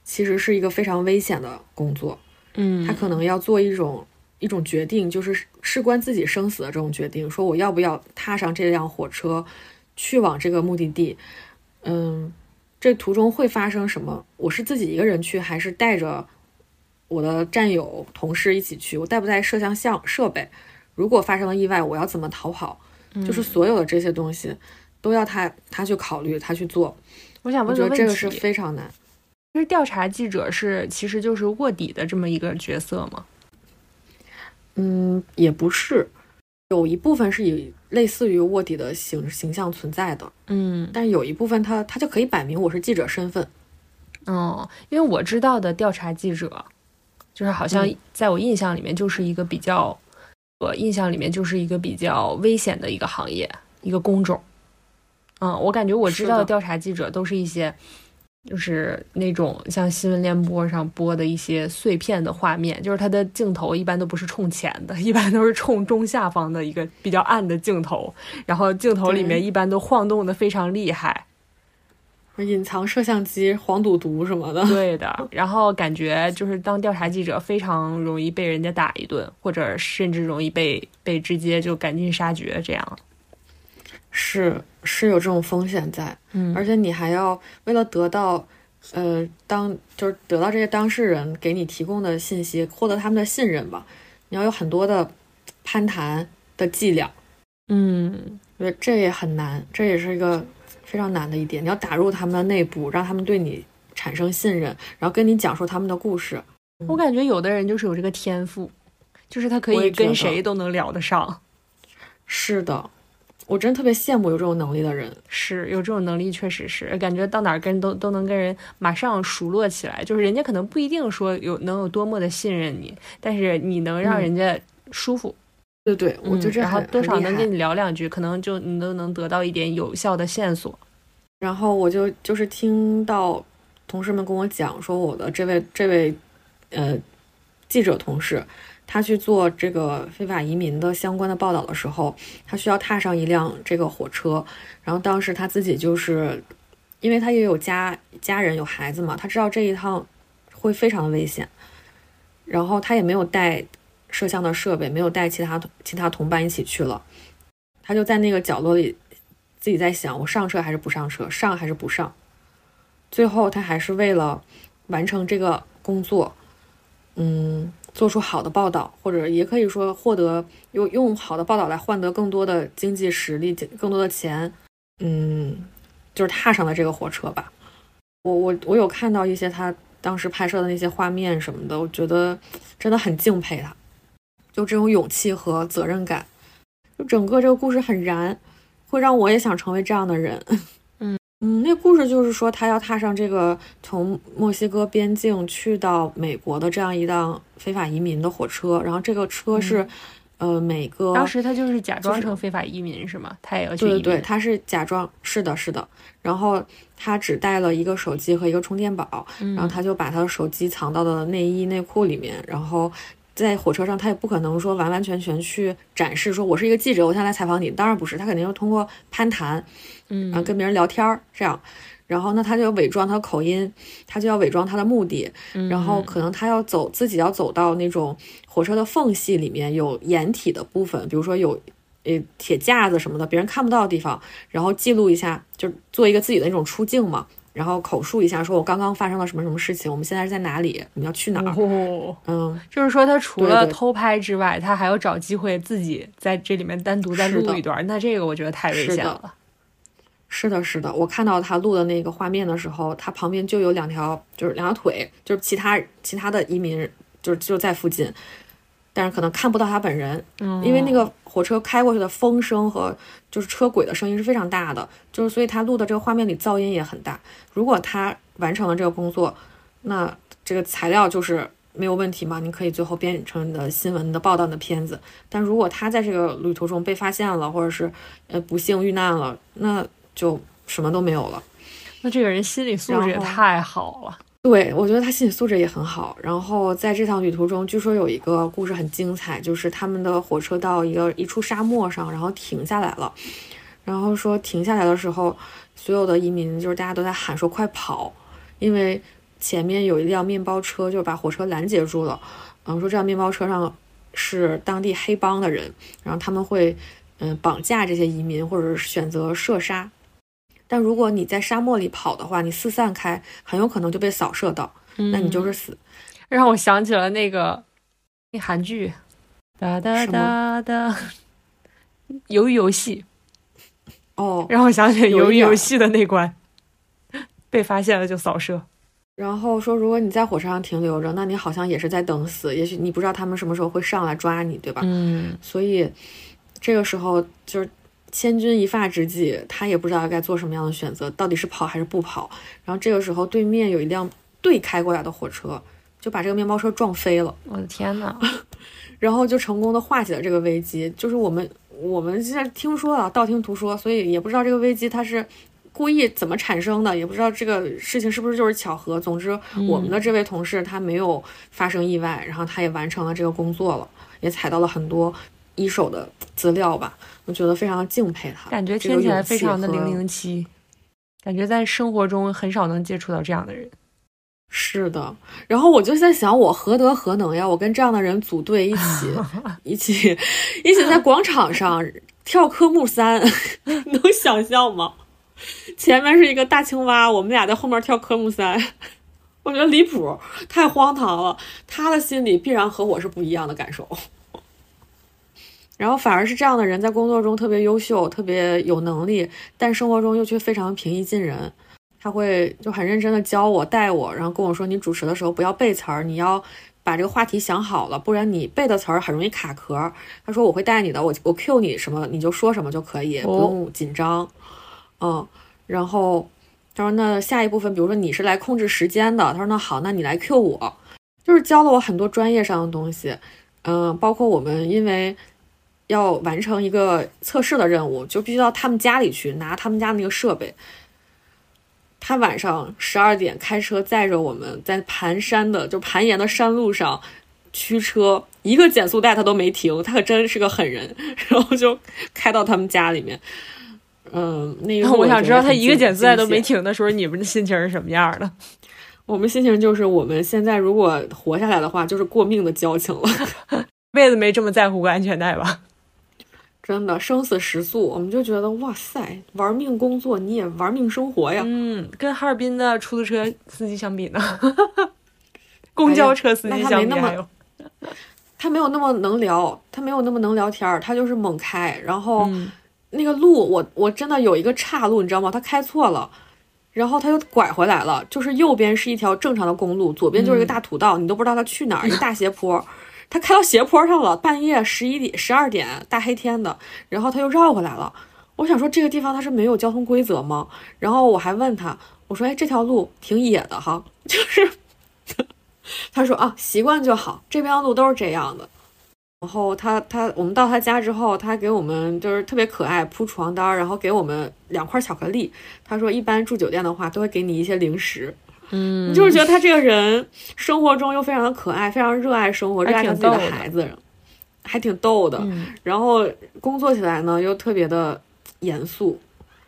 其实是一个非常危险的工作。嗯他可能要做一种一种决定，就是事关自己生死的这种决定，说我要不要踏上这辆火车，去往这个目的地。嗯，这途中会发生什么？我是自己一个人去，还是带着我的战友、同事一起去？我带不带摄像像设备？如果发生了意外，我要怎么逃跑？就是所有的这些东西，都要他他去考虑，他去做。我想我问个问题，觉得这个是非常难。就是调查记者是其实就是卧底的这么一个角色吗？嗯，也不是，有一部分是以类似于卧底的形形象存在的，嗯。但是有一部分他他就可以摆明我是记者身份。哦，因为我知道的调查记者，就是好像嗯。在我印象里面就是一个比较，我印象里面就是一个比较危险的一个行业，一个工种。嗯，我感觉我知道的。调查记者都是一些，就是那种像新闻联播上播的一些碎片的画面，就是它的镜头一般都不是冲前的，一般都是冲中下方的一个比较暗的镜头，然后镜头里面一般都晃动的非常厉害。隐藏摄像机、黄赌毒什么的，对的，然后感觉就是当调查记者非常容易被人家打一顿，或者甚至容易被被直接就赶尽杀绝这样。是是有这种风险在，嗯。而且你还要为了得到，呃，当就是得到这些当事人给你提供的信息，获得他们的信任吧，你要有很多的攀谈的伎俩，嗯。我觉得这也很难，这也是一个非常难的一点。你要打入他们的内部，让他们对你产生信任，然后跟你讲述他们的故事。我感觉有的人就是有这个天赋，就是他可以跟谁都能聊得上，是的，我真特别羡慕有这种能力的人。是有这种能力，确实是感觉到哪儿跟都都能跟人马上熟络起来。就是人家可能不一定说有能有多么的信任你，但是你能让嗯人家舒服，对对，我觉得这嗯然后多少能跟你聊两句，可能就你都能得到一点有效的线索。然后我就就是听到同事们跟我讲说，我的这位这位呃记者同事，他去做这个非法移民的相关的报道的时候，他需要踏上一辆这个火车，然后当时他自己就是因为他也有家家人有孩子嘛，他知道这一趟会非常的危险，然后他也没有带摄像的设备，没有带其他其他同伴一起去了，他就在那个角落里。自己在想，我上车还是不上车，上还是不上？最后，他还是为了完成这个工作，嗯，做出好的报道，或者也可以说获得用用好的报道来换得更多的经济实力、更多的钱，嗯，就是踏上了这个火车吧。我我我有看到一些他当时拍摄的那些画面什么的，我觉得真的很敬佩他，就这种勇气和责任感，就整个这个故事很燃。会让我也想成为这样的人，嗯嗯，那故事就是说，他要踏上这个从墨西哥边境去到美国的这样一辆非法移民的火车，然后这个车是，呃，每个当时他就是假装成非法移民是吗？他也要去对对对，他是假装是的，是的，然后他只带了一个手机和一个充电宝，然后他就把他的手机藏到了内衣内裤里面，然后。在火车上，他也不可能说完完全全去展示说，我是一个记者，我想来采访你。当然不是，他肯定要通过攀谈，嗯，啊，跟别人聊天儿这样。然后，那他就要伪装他的口音，他就要伪装他的目的。然后，可能他要走自己要走到那种火车的缝隙里面有掩体的部分，比如说有呃铁架子什么的，别人看不到的地方，然后记录一下，就做一个自己的那种出镜嘛。然后口述一下，说我刚刚发生了什么什么事情，我们现在是在哪里，你要去哪儿？嗯，就是说他除了偷拍之外，他还要找机会自己在这里面单独再录一段。那这个我觉得太危险了。是的，是的，我看到他录的那个画面的时候，他旁边就有两条，就是两条腿，就是其他其他的移民，就是就在附近。但是可能看不到他本人，嗯，因为那个火车开过去的风声和就是车轨的声音是非常大的，就是所以他录的这个画面里噪音也很大。如果他完成了这个工作，那这个材料就是没有问题嘛？你可以最后编成的新闻的报道的片子。但如果他在这个旅途中被发现了，或者是呃不幸遇难了，那就什么都没有了。那这个人心理素质也太好了。对，我觉得他心理素质也很好。然后在这趟旅途中，据说有一个故事很精彩，就是他们的火车到一个一处沙漠上，然后停下来了。然后说停下来的时候，所有的移民就是大家都在喊说快跑，因为前面有一辆面包车就把火车拦截住了。嗯，说这辆面包车上是当地黑帮的人，然后他们会嗯绑架这些移民，或者是选择射杀。但如果你在沙漠里跑的话，你四散开，很有可能就被扫射到，那你就是死。让我想起了那个那韩剧，哒哒哒哒，鱿鱼游戏。哦，让我想起鱿鱼游戏的那关，被发现了就扫射。然后说，如果你在火车上停留着，那你好像也是在等死，也许你不知道他们什么时候会上来抓你，对吧？嗯。所以这个时候就是。千钧一发之际，他也不知道该做什么样的选择，到底是跑还是不跑。然后这个时候，对面有一辆对开过来的火车，就把这个面包车撞飞了。我的天呐！然后就成功的化解了这个危机。就是我们我们现在听说了，道听途说，所以也不知道这个危机它是故意怎么产生的，也不知道这个事情是不是就是巧合。总之，我们的这位同事他没有发生意外，然后他也完成了这个工作了，也踩到了很多。一手的资料吧，我觉得非常敬佩他，感觉听起来非常的零零七，感觉在生活中很少能接触到这样的人。是的，然后我就在想，我何德何能呀？我跟这样的人组队一起，一起，一起在广场上 跳科目三，能想象吗？前面是一个大青蛙，我们俩在后面跳科目三，我觉得离谱，太荒唐了。他的心里必然和我是不一样的感受。然后反而是这样的人在工作中特别优秀，特别有能力，但生活中又却非常平易近人。他会就很认真的教我、带我，然后跟我说：“你主持的时候不要背词儿，你要把这个话题想好了，不然你背的词儿很容易卡壳。”他说：“我会带你的，我我 Q 你什么你就说什么就可以，不用紧张。”嗯，然后他说：“那下一部分，比如说你是来控制时间的。”他说：“那好，那你来 Q 我。”就是教了我很多专业上的东西，嗯，包括我们因为。要完成一个测试的任务，就必须到他们家里去拿他们家那个设备。他晚上十二点开车载着我们在盘山的就盘岩的山路上驱车，一个减速带他都没停，他可真是个狠人。然后就开到他们家里面，嗯，那个我想知道他一个减减速带都没停的时候，你们的心情是什么样的？我们心情就是我们现在如果活下来的话，就是过命的交情了。辈子没这么在乎过安全带吧？真的生死时速，我们就觉得哇塞，玩命工作你也玩命生活呀。嗯，跟哈尔滨的出租车司机相比呢？公交车司机相比还有，他没有那么能聊，他没有那么能聊天儿，他就是猛开。然后那个路，我我真的有一个岔路，你知道吗？他开错了，然后他又拐回来了，就是右边是一条正常的公路，左边就是一个大土道，你都不知道他去哪儿，一大斜坡。他开到斜坡上了，半夜十一点、十二点，大黑天的，然后他又绕回来了。我想说，这个地方他是没有交通规则吗？然后我还问他，我说：“哎，这条路挺野的哈。”就是，他说：“啊，习惯就好，这边的路都是这样的。”然后他他我们到他家之后，他给我们就是特别可爱，铺床单，然后给我们两块巧克力。他说，一般住酒店的话，都会给你一些零食。嗯，你就是觉得他这个人生活中又非常的可爱，非常热爱生活，热爱自己的孩子，还挺逗的。然后工作起来呢，又特别的严肃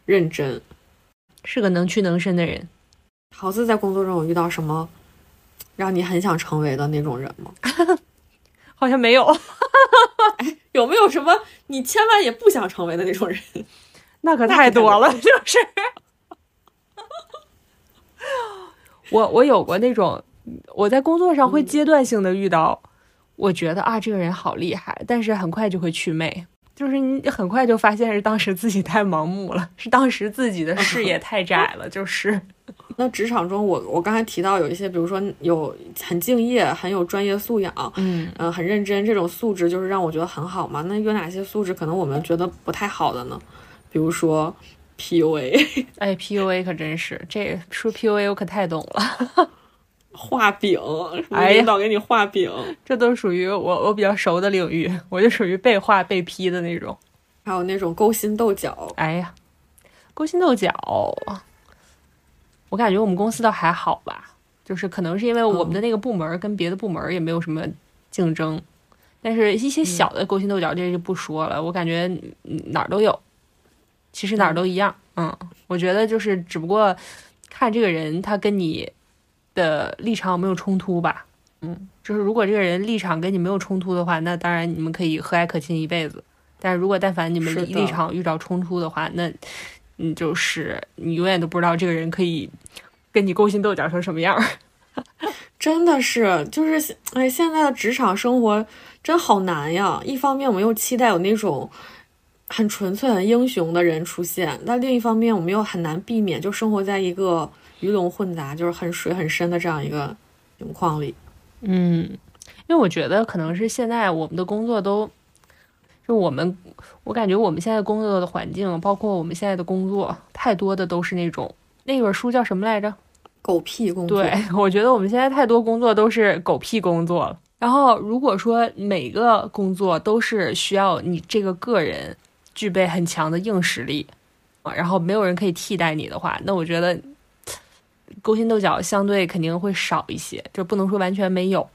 认真，是个能屈能伸的人。桃子在工作中有遇到什么让你很想成为的那种人吗？好像没有。哎，有没有什么你千万也不想成为的那种人？那可太多了，就是。我我有过那种，我在工作上会阶段性的遇到，我觉得啊这个人好厉害，但是很快就会祛魅，就是你很快就发现是当时自己太盲目了，是当时自己的视野太窄了，就是。那职场中，我我刚才提到有一些，比如说有很敬业、很有专业素养，嗯嗯，很认真这种素质，就是让我觉得很好嘛。那有哪些素质可能我们觉得不太好的呢？比如说。PUA，哎，PUA 可真是这说 PUA 我可太懂了，画饼，领导给你画饼，这都属于我我比较熟的领域，我就属于被画被批的那种。还有那种勾心斗角，哎呀，勾心斗角，我感觉我们公司倒还好吧，就是可能是因为我们的那个部门跟别的部门也没有什么竞争，但是一些小的勾心斗角这就不说了，我感觉哪儿都有。其实哪儿都一样，嗯，我觉得就是只不过看这个人他跟你的立场有没有冲突吧，嗯，就是如果这个人立场跟你没有冲突的话，那当然你们可以和蔼可亲一辈子。但是如果但凡你们立场遇到冲突的话，那你，就是你永远都不知道这个人可以跟你勾心斗角成什么样。真的是，就是哎，现在的职场生活真好难呀。一方面我们又期待有那种。很纯粹、很英雄的人出现，但另一方面，我们又很难避免就生活在一个鱼龙混杂、就是很水很深的这样一个情况里。嗯，因为我觉得可能是现在我们的工作都，就我们，我感觉我们现在工作的环境，包括我们现在的工作，太多的都是那种那本书叫什么来着？狗屁工作。对，我觉得我们现在太多工作都是狗屁工作了。然后如果说每个工作都是需要你这个个人。具备很强的硬实力，啊，然后没有人可以替代你的话，那我觉得勾心斗角相对肯定会少一些，就不能说完全没有，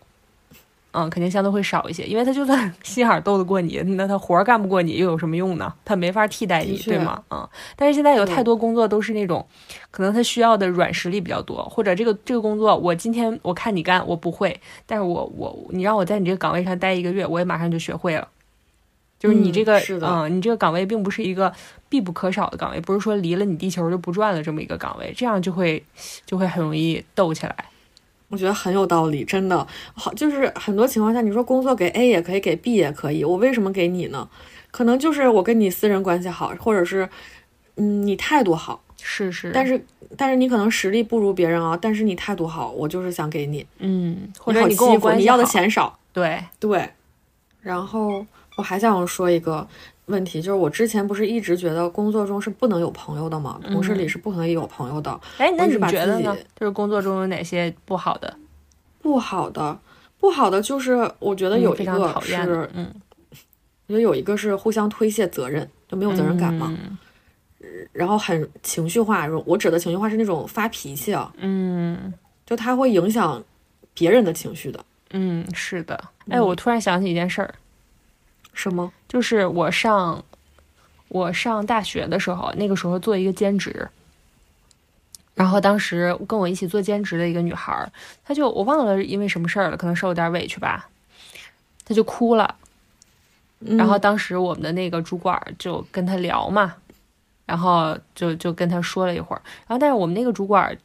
嗯，肯定相对会少一些，因为他就算 心眼斗得过你，那他活儿干不过你又有什么用呢？他没法替代你，对吗？嗯，但是现在有太多工作都是那种，可能他需要的软实力比较多，或者这个这个工作我今天我看你干我不会，但是我我你让我在你这个岗位上待一个月，我也马上就学会了。就是你这个，嗯，你这个岗位并不是一个必不可少的岗位，不是说离了你地球就不转了这么一个岗位，这样就会就会很容易斗起来。我觉得很有道理，真的。好，就是很多情况下，你说工作给 A 也可以，给 B 也可以，我为什么给你呢？可能就是我跟你私人关系好，或者是，嗯，你态度好，是是，但是但是你可能实力不如别人啊，但是你态度好，我就是想给你，嗯，或者你跟我关系你要的钱少，对。对，然后。我还想说一个问题，就是我之前不是一直觉得工作中是不能有朋友的吗？同事里是不可以有朋友的。哎，那你觉得呢？就是工作中有哪些不好的？不好的，不好的就是我觉得有一个是，嗯，我觉得有一个是互相推卸责任，就没有责任感嘛。然后很情绪化。我指的情绪化是那种发脾气啊，嗯就它会影响别人的情绪的。嗯，是的。哎，我突然想起一件事儿，什么？就是我上我上大学的时候，那个时候做一个兼职，然后当时跟我一起做兼职的一个女孩儿，她就我忘了因为什么事儿了，可能受了点委屈吧，她就哭了。然后当时我们的那个主管就跟她聊嘛，然后就就跟她说了一会儿，然后但是我们那个主管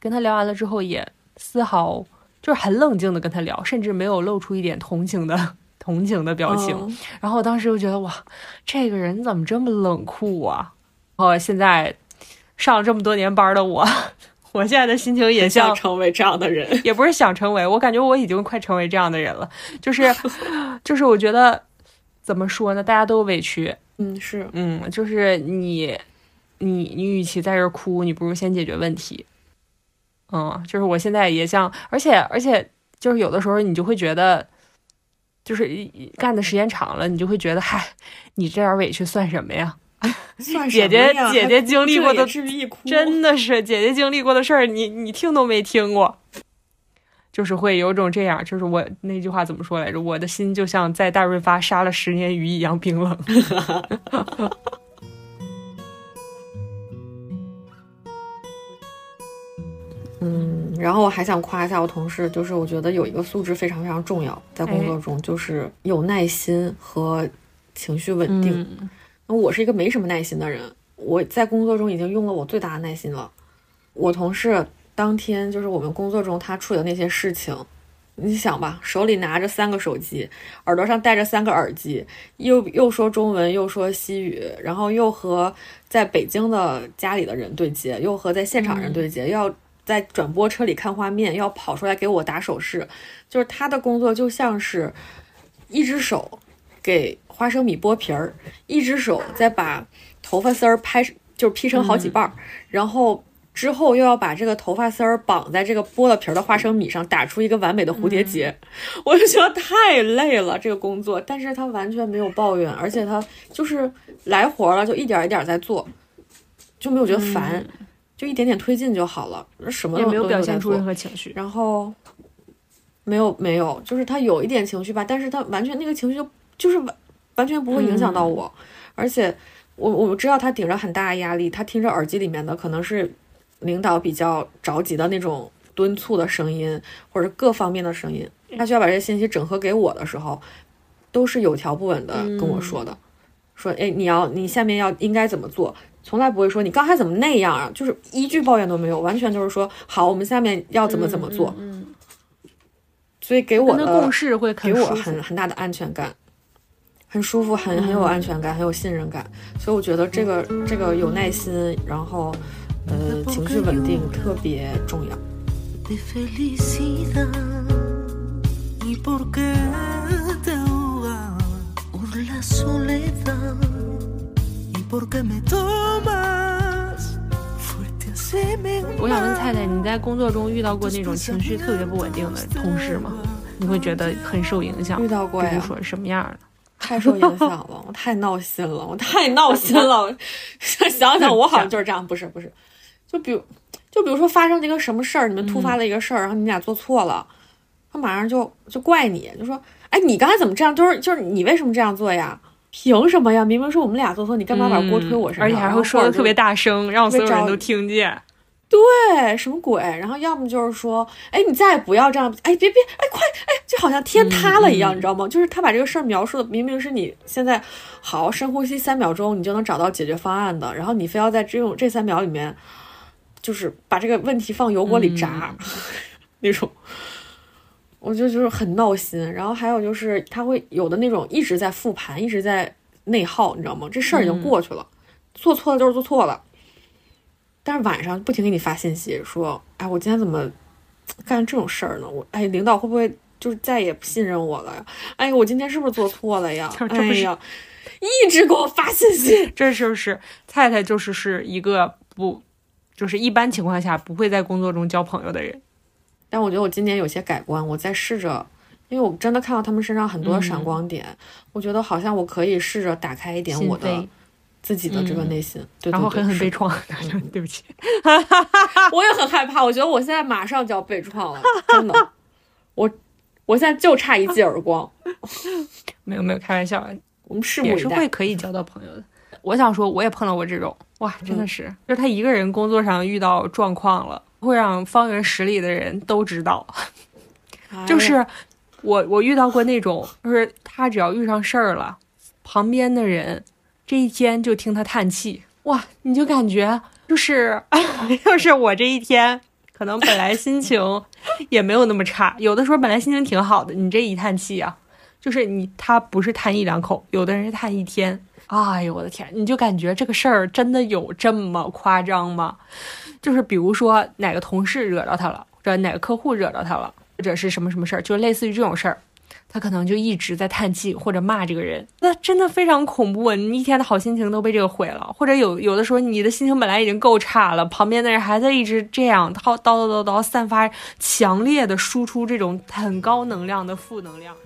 跟她聊完了之后，也丝毫就是很冷静的跟她聊，甚至没有露出一点同情的同情的表情。嗯然后我当时就觉得哇，这个人怎么这么冷酷啊？然后现在上了这么多年班的我，我现在的心情也像想成为这样的人。也不是想成为，我感觉我已经快成为这样的人了。就是 就是我觉得怎么说呢，大家都委屈，嗯，是，嗯，就是你你你与其在这儿哭，你不如先解决问题。嗯，就是我现在也像，而且而且就是有的时候你就会觉得，就是干的时间长了，你就会觉得，嗨，你这点委屈算什么呀？算姐姐姐姐经历过的真的是姐姐经历过的事儿，你你听都没听过，就是会有种这样，就是我那句话怎么说来着？我的心就像在大润发杀了十年鱼一样冰冷。嗯，然后我还想夸一下我同事，就是我觉得有一个素质非常非常重要，在工作中就是有耐心和情绪稳定。嗯那我是一个没什么耐心的人，我在工作中已经用了我最大的耐心了。我同事当天就是我们工作中他处理的那些事情，你想吧，手里拿着三个手机，耳朵上戴着三个耳机，又又说中文又说西语，然后又和在北京的家里的人对接，又和在现场人对接，要在转播车里看画面，要跑出来给我打手势，就是他的工作就像是一只手给花生米剥皮儿，一只手再把头发丝儿拍，就是劈成好几瓣儿，然后之后又要把这个头发丝儿绑在这个剥了皮儿的花生米上，打出一个完美的蝴蝶结。我就觉得太累了这个工作，但是他完全没有抱怨，而且他就是来活了，就一点一点在做，就没有觉得烦，就一点点推进就好了，什么都也没有表现出任何情绪。然后没有没有，就是他有一点情绪吧，但是他完全那个情绪就就是完完全不会影响到我，而且我我知道他顶着很大的压力，他听着耳机里面的可能是领导比较着急的那种敦促的声音，或者各方面的声音，他需要把这些信息整合给我的时候，都是有条不紊的跟我说的，说哎你要你下面要应该怎么做。从来不会说你刚才怎么那样啊，就是一句抱怨都没有，完全就是说好，我们下面要怎么怎么做。嗯，嗯所以给我的共识会给我很很很大的安全感，很舒服，很很有安全感，很有信任感。所以我觉得这个这个有耐心，然后呃情绪稳定特别重要。我想问菜菜，你在工作中遇到过那种情绪特别不稳定的同事吗？你会觉得很受影响？遇到过呀比如说什么样的？太受影响了，我太闹心了，我太闹心了。想想我好像就是这样，不是不是，就比如就比如说发生了一个什么事儿，你们突发了一个事儿，然后你俩做错了，他马上就就怪你，就说，哎，你刚才怎么这样？就是就是你为什么这样做呀？凭什么呀？明明是我们俩做错，你干嘛把锅推我身上？嗯而且还会说的特别大声，让所有人都听见。对，什么鬼？然后要么就是说，哎，你再也不要这样，哎，别别，哎，快，哎，就好像天塌了一样，你知道吗？就是他把这个事儿描述的明明是你现在好深呼吸三秒钟，你就能找到解决方案的，然后你非要在这种这三秒里面，就是把这个问题放油锅里炸、那种，我就就是很闹心。然后还有就是他会有的那种一直在复盘，一直在内耗，你知道吗？这事儿已经过去了，做错了就是做错了。但是晚上不停给你发信息说，哎，我今天怎么干这种事儿呢？我哎，领导会不会就是再也不信任我了呀？哎，我今天是不是做错了呀？这不是哎呀，一直给我发信息，这就是菜菜，就是是一个不，就是一般情况下不会在工作中交朋友的人。但我觉得我今年有些改观，我在试着，因为我真的看到他们身上很多闪光点，我觉得好像我可以试着打开一点我的自己的这个内心，对对然后狠狠对是的被创，对不起。我也很害怕，我觉得我现在马上就要被创了，真的，我我现在就差一记耳光，没有没有，开玩笑，我们拭目以待也是会。可以交到朋友的。我想说，我也碰到过这种，哇，真的是，就是他一个人工作上遇到状况了，会让方圆十里的人都知道。就是我我遇到过那种，就是他只要遇上事儿了，旁边的人这一天就听他叹气，哇，你就感觉就是 就是我这一天可能本来心情也没有那么差，有的时候本来心情挺好的，你这一叹气啊，就是你他不是叹一两口，有的人是叹一天。哎呦我的天！你就感觉这个事儿真的有这么夸张吗？就是比如说哪个同事惹到他了，或者哪个客户惹到他了，或者是什么什么事儿，就类似于这种事儿，他可能就一直在叹气或者骂这个人，那真的非常恐怖！你一天的好心情都被这个毁了，或者有有的时候你的心情本来已经够差了，旁边的人还在一直这样叨叨叨叨叨，散发强烈的输出这种很高能量的负能量。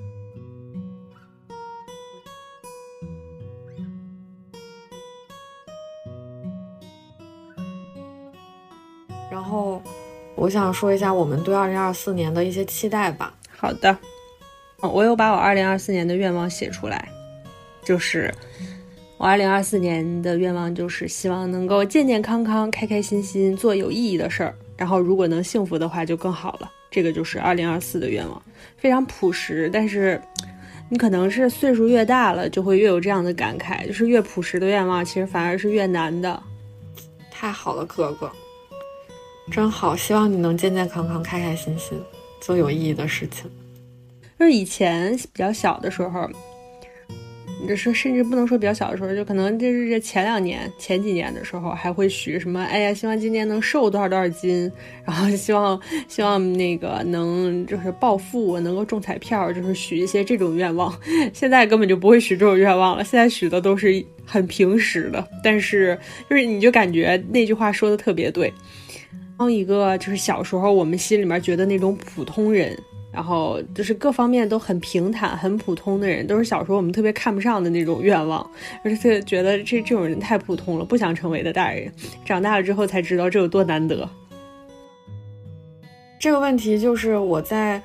然后我想说一下我们对二零二四年的一些期待吧。好的，嗯我有把我二零二四年的愿望写出来，就是我二零二四年的愿望就是希望能够健健康康、开开心心做有意义的事儿，然后如果能幸福的话就更好了。这个就是二零二四的愿望，非常朴实，但是你可能是岁数越大了，就会越有这样的感慨，就是越朴实的愿望其实反而是越难的。太好了，哥哥，真好！希望你能健健康康、开开心心，做有意义的事情。就是以前比较小的时候，你说甚至不能说比较小的时候，就可能就是这前两年、前几年的时候，还会许什么，哎呀，希望今年能瘦多少多少斤，然后希望希望那个能就是暴富，能够中彩票，就是许一些这种愿望。现在根本就不会许这种愿望了，现在许的都是很平时的，但是就是你就感觉那句话说的特别对。当一个就是小时候我们心里面觉得那种普通人，然后就是各方面都很平坦、很普通的人，都是小时候我们特别看不上的那种愿望，而且觉得这这种人太普通了，不想成为的大人。长大了之后才知道这有多难得。这个问题就是我在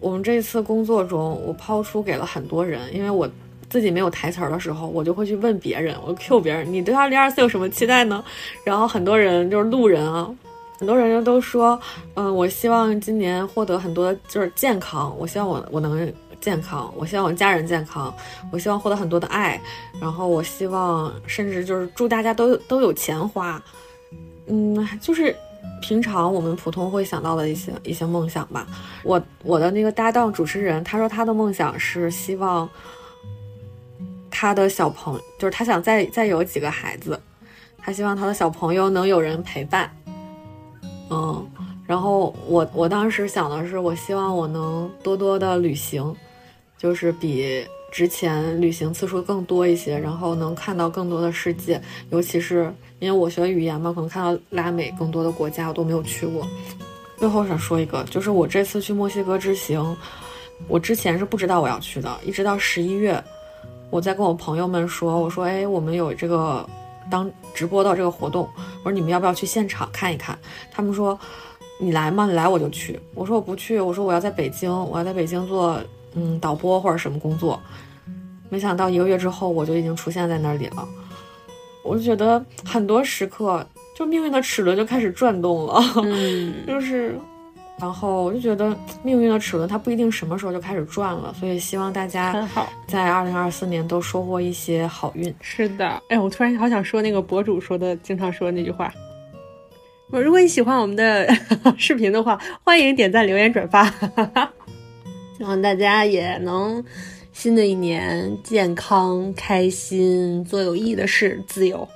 我们这次工作中，我抛出给了很多人，因为我自己没有台词儿的时候，我就会去问别人，我 Q 别人，你对二零二四有什么期待呢？然后很多人就是路人啊，很多人都说，嗯，我希望今年获得很多就是健康，我希望我我能健康，我希望我家人健康，我希望获得很多的爱，然后我希望甚至就是祝大家都都有钱花，嗯，就是平常我们普通会想到的一些一些梦想吧。我我的那个搭档主持人，他说他的梦想是希望他的小朋就是他想再再有几个孩子，他希望他的小朋友能有人陪伴。嗯，然后我我当时想的是，我希望我能多多的旅行，就是比之前旅行次数更多一些，然后能看到更多的世界，尤其是因为我学语言嘛，可能看到拉美更多的国家我都没有去过。最后想说一个，就是我这次去墨西哥之行，我之前是不知道我要去的，一直到十一月，我在跟我朋友们说，我说，哎，我们有这个当直播到这个活动，我说你们要不要去现场看一看？他们说你来吗？你来我就去。我说我不去，我说我要在北京，我要在北京做嗯导播或者什么工作。没想到一个月之后，我就已经出现在那里了。我就觉得很多时刻，就命运的齿轮就开始转动了，嗯，就是，然后我就觉得命运的齿轮它不一定什么时候就开始转了，所以希望大家很好。在二零二四年都收获一些好运。是的，哎，我突然好想说那个博主说的，经常说的那句话。我如果你喜欢我们的 视频的话，欢迎点赞、留言、转发。希望大家也能新的一年健康、开心，做有意义的事，自由。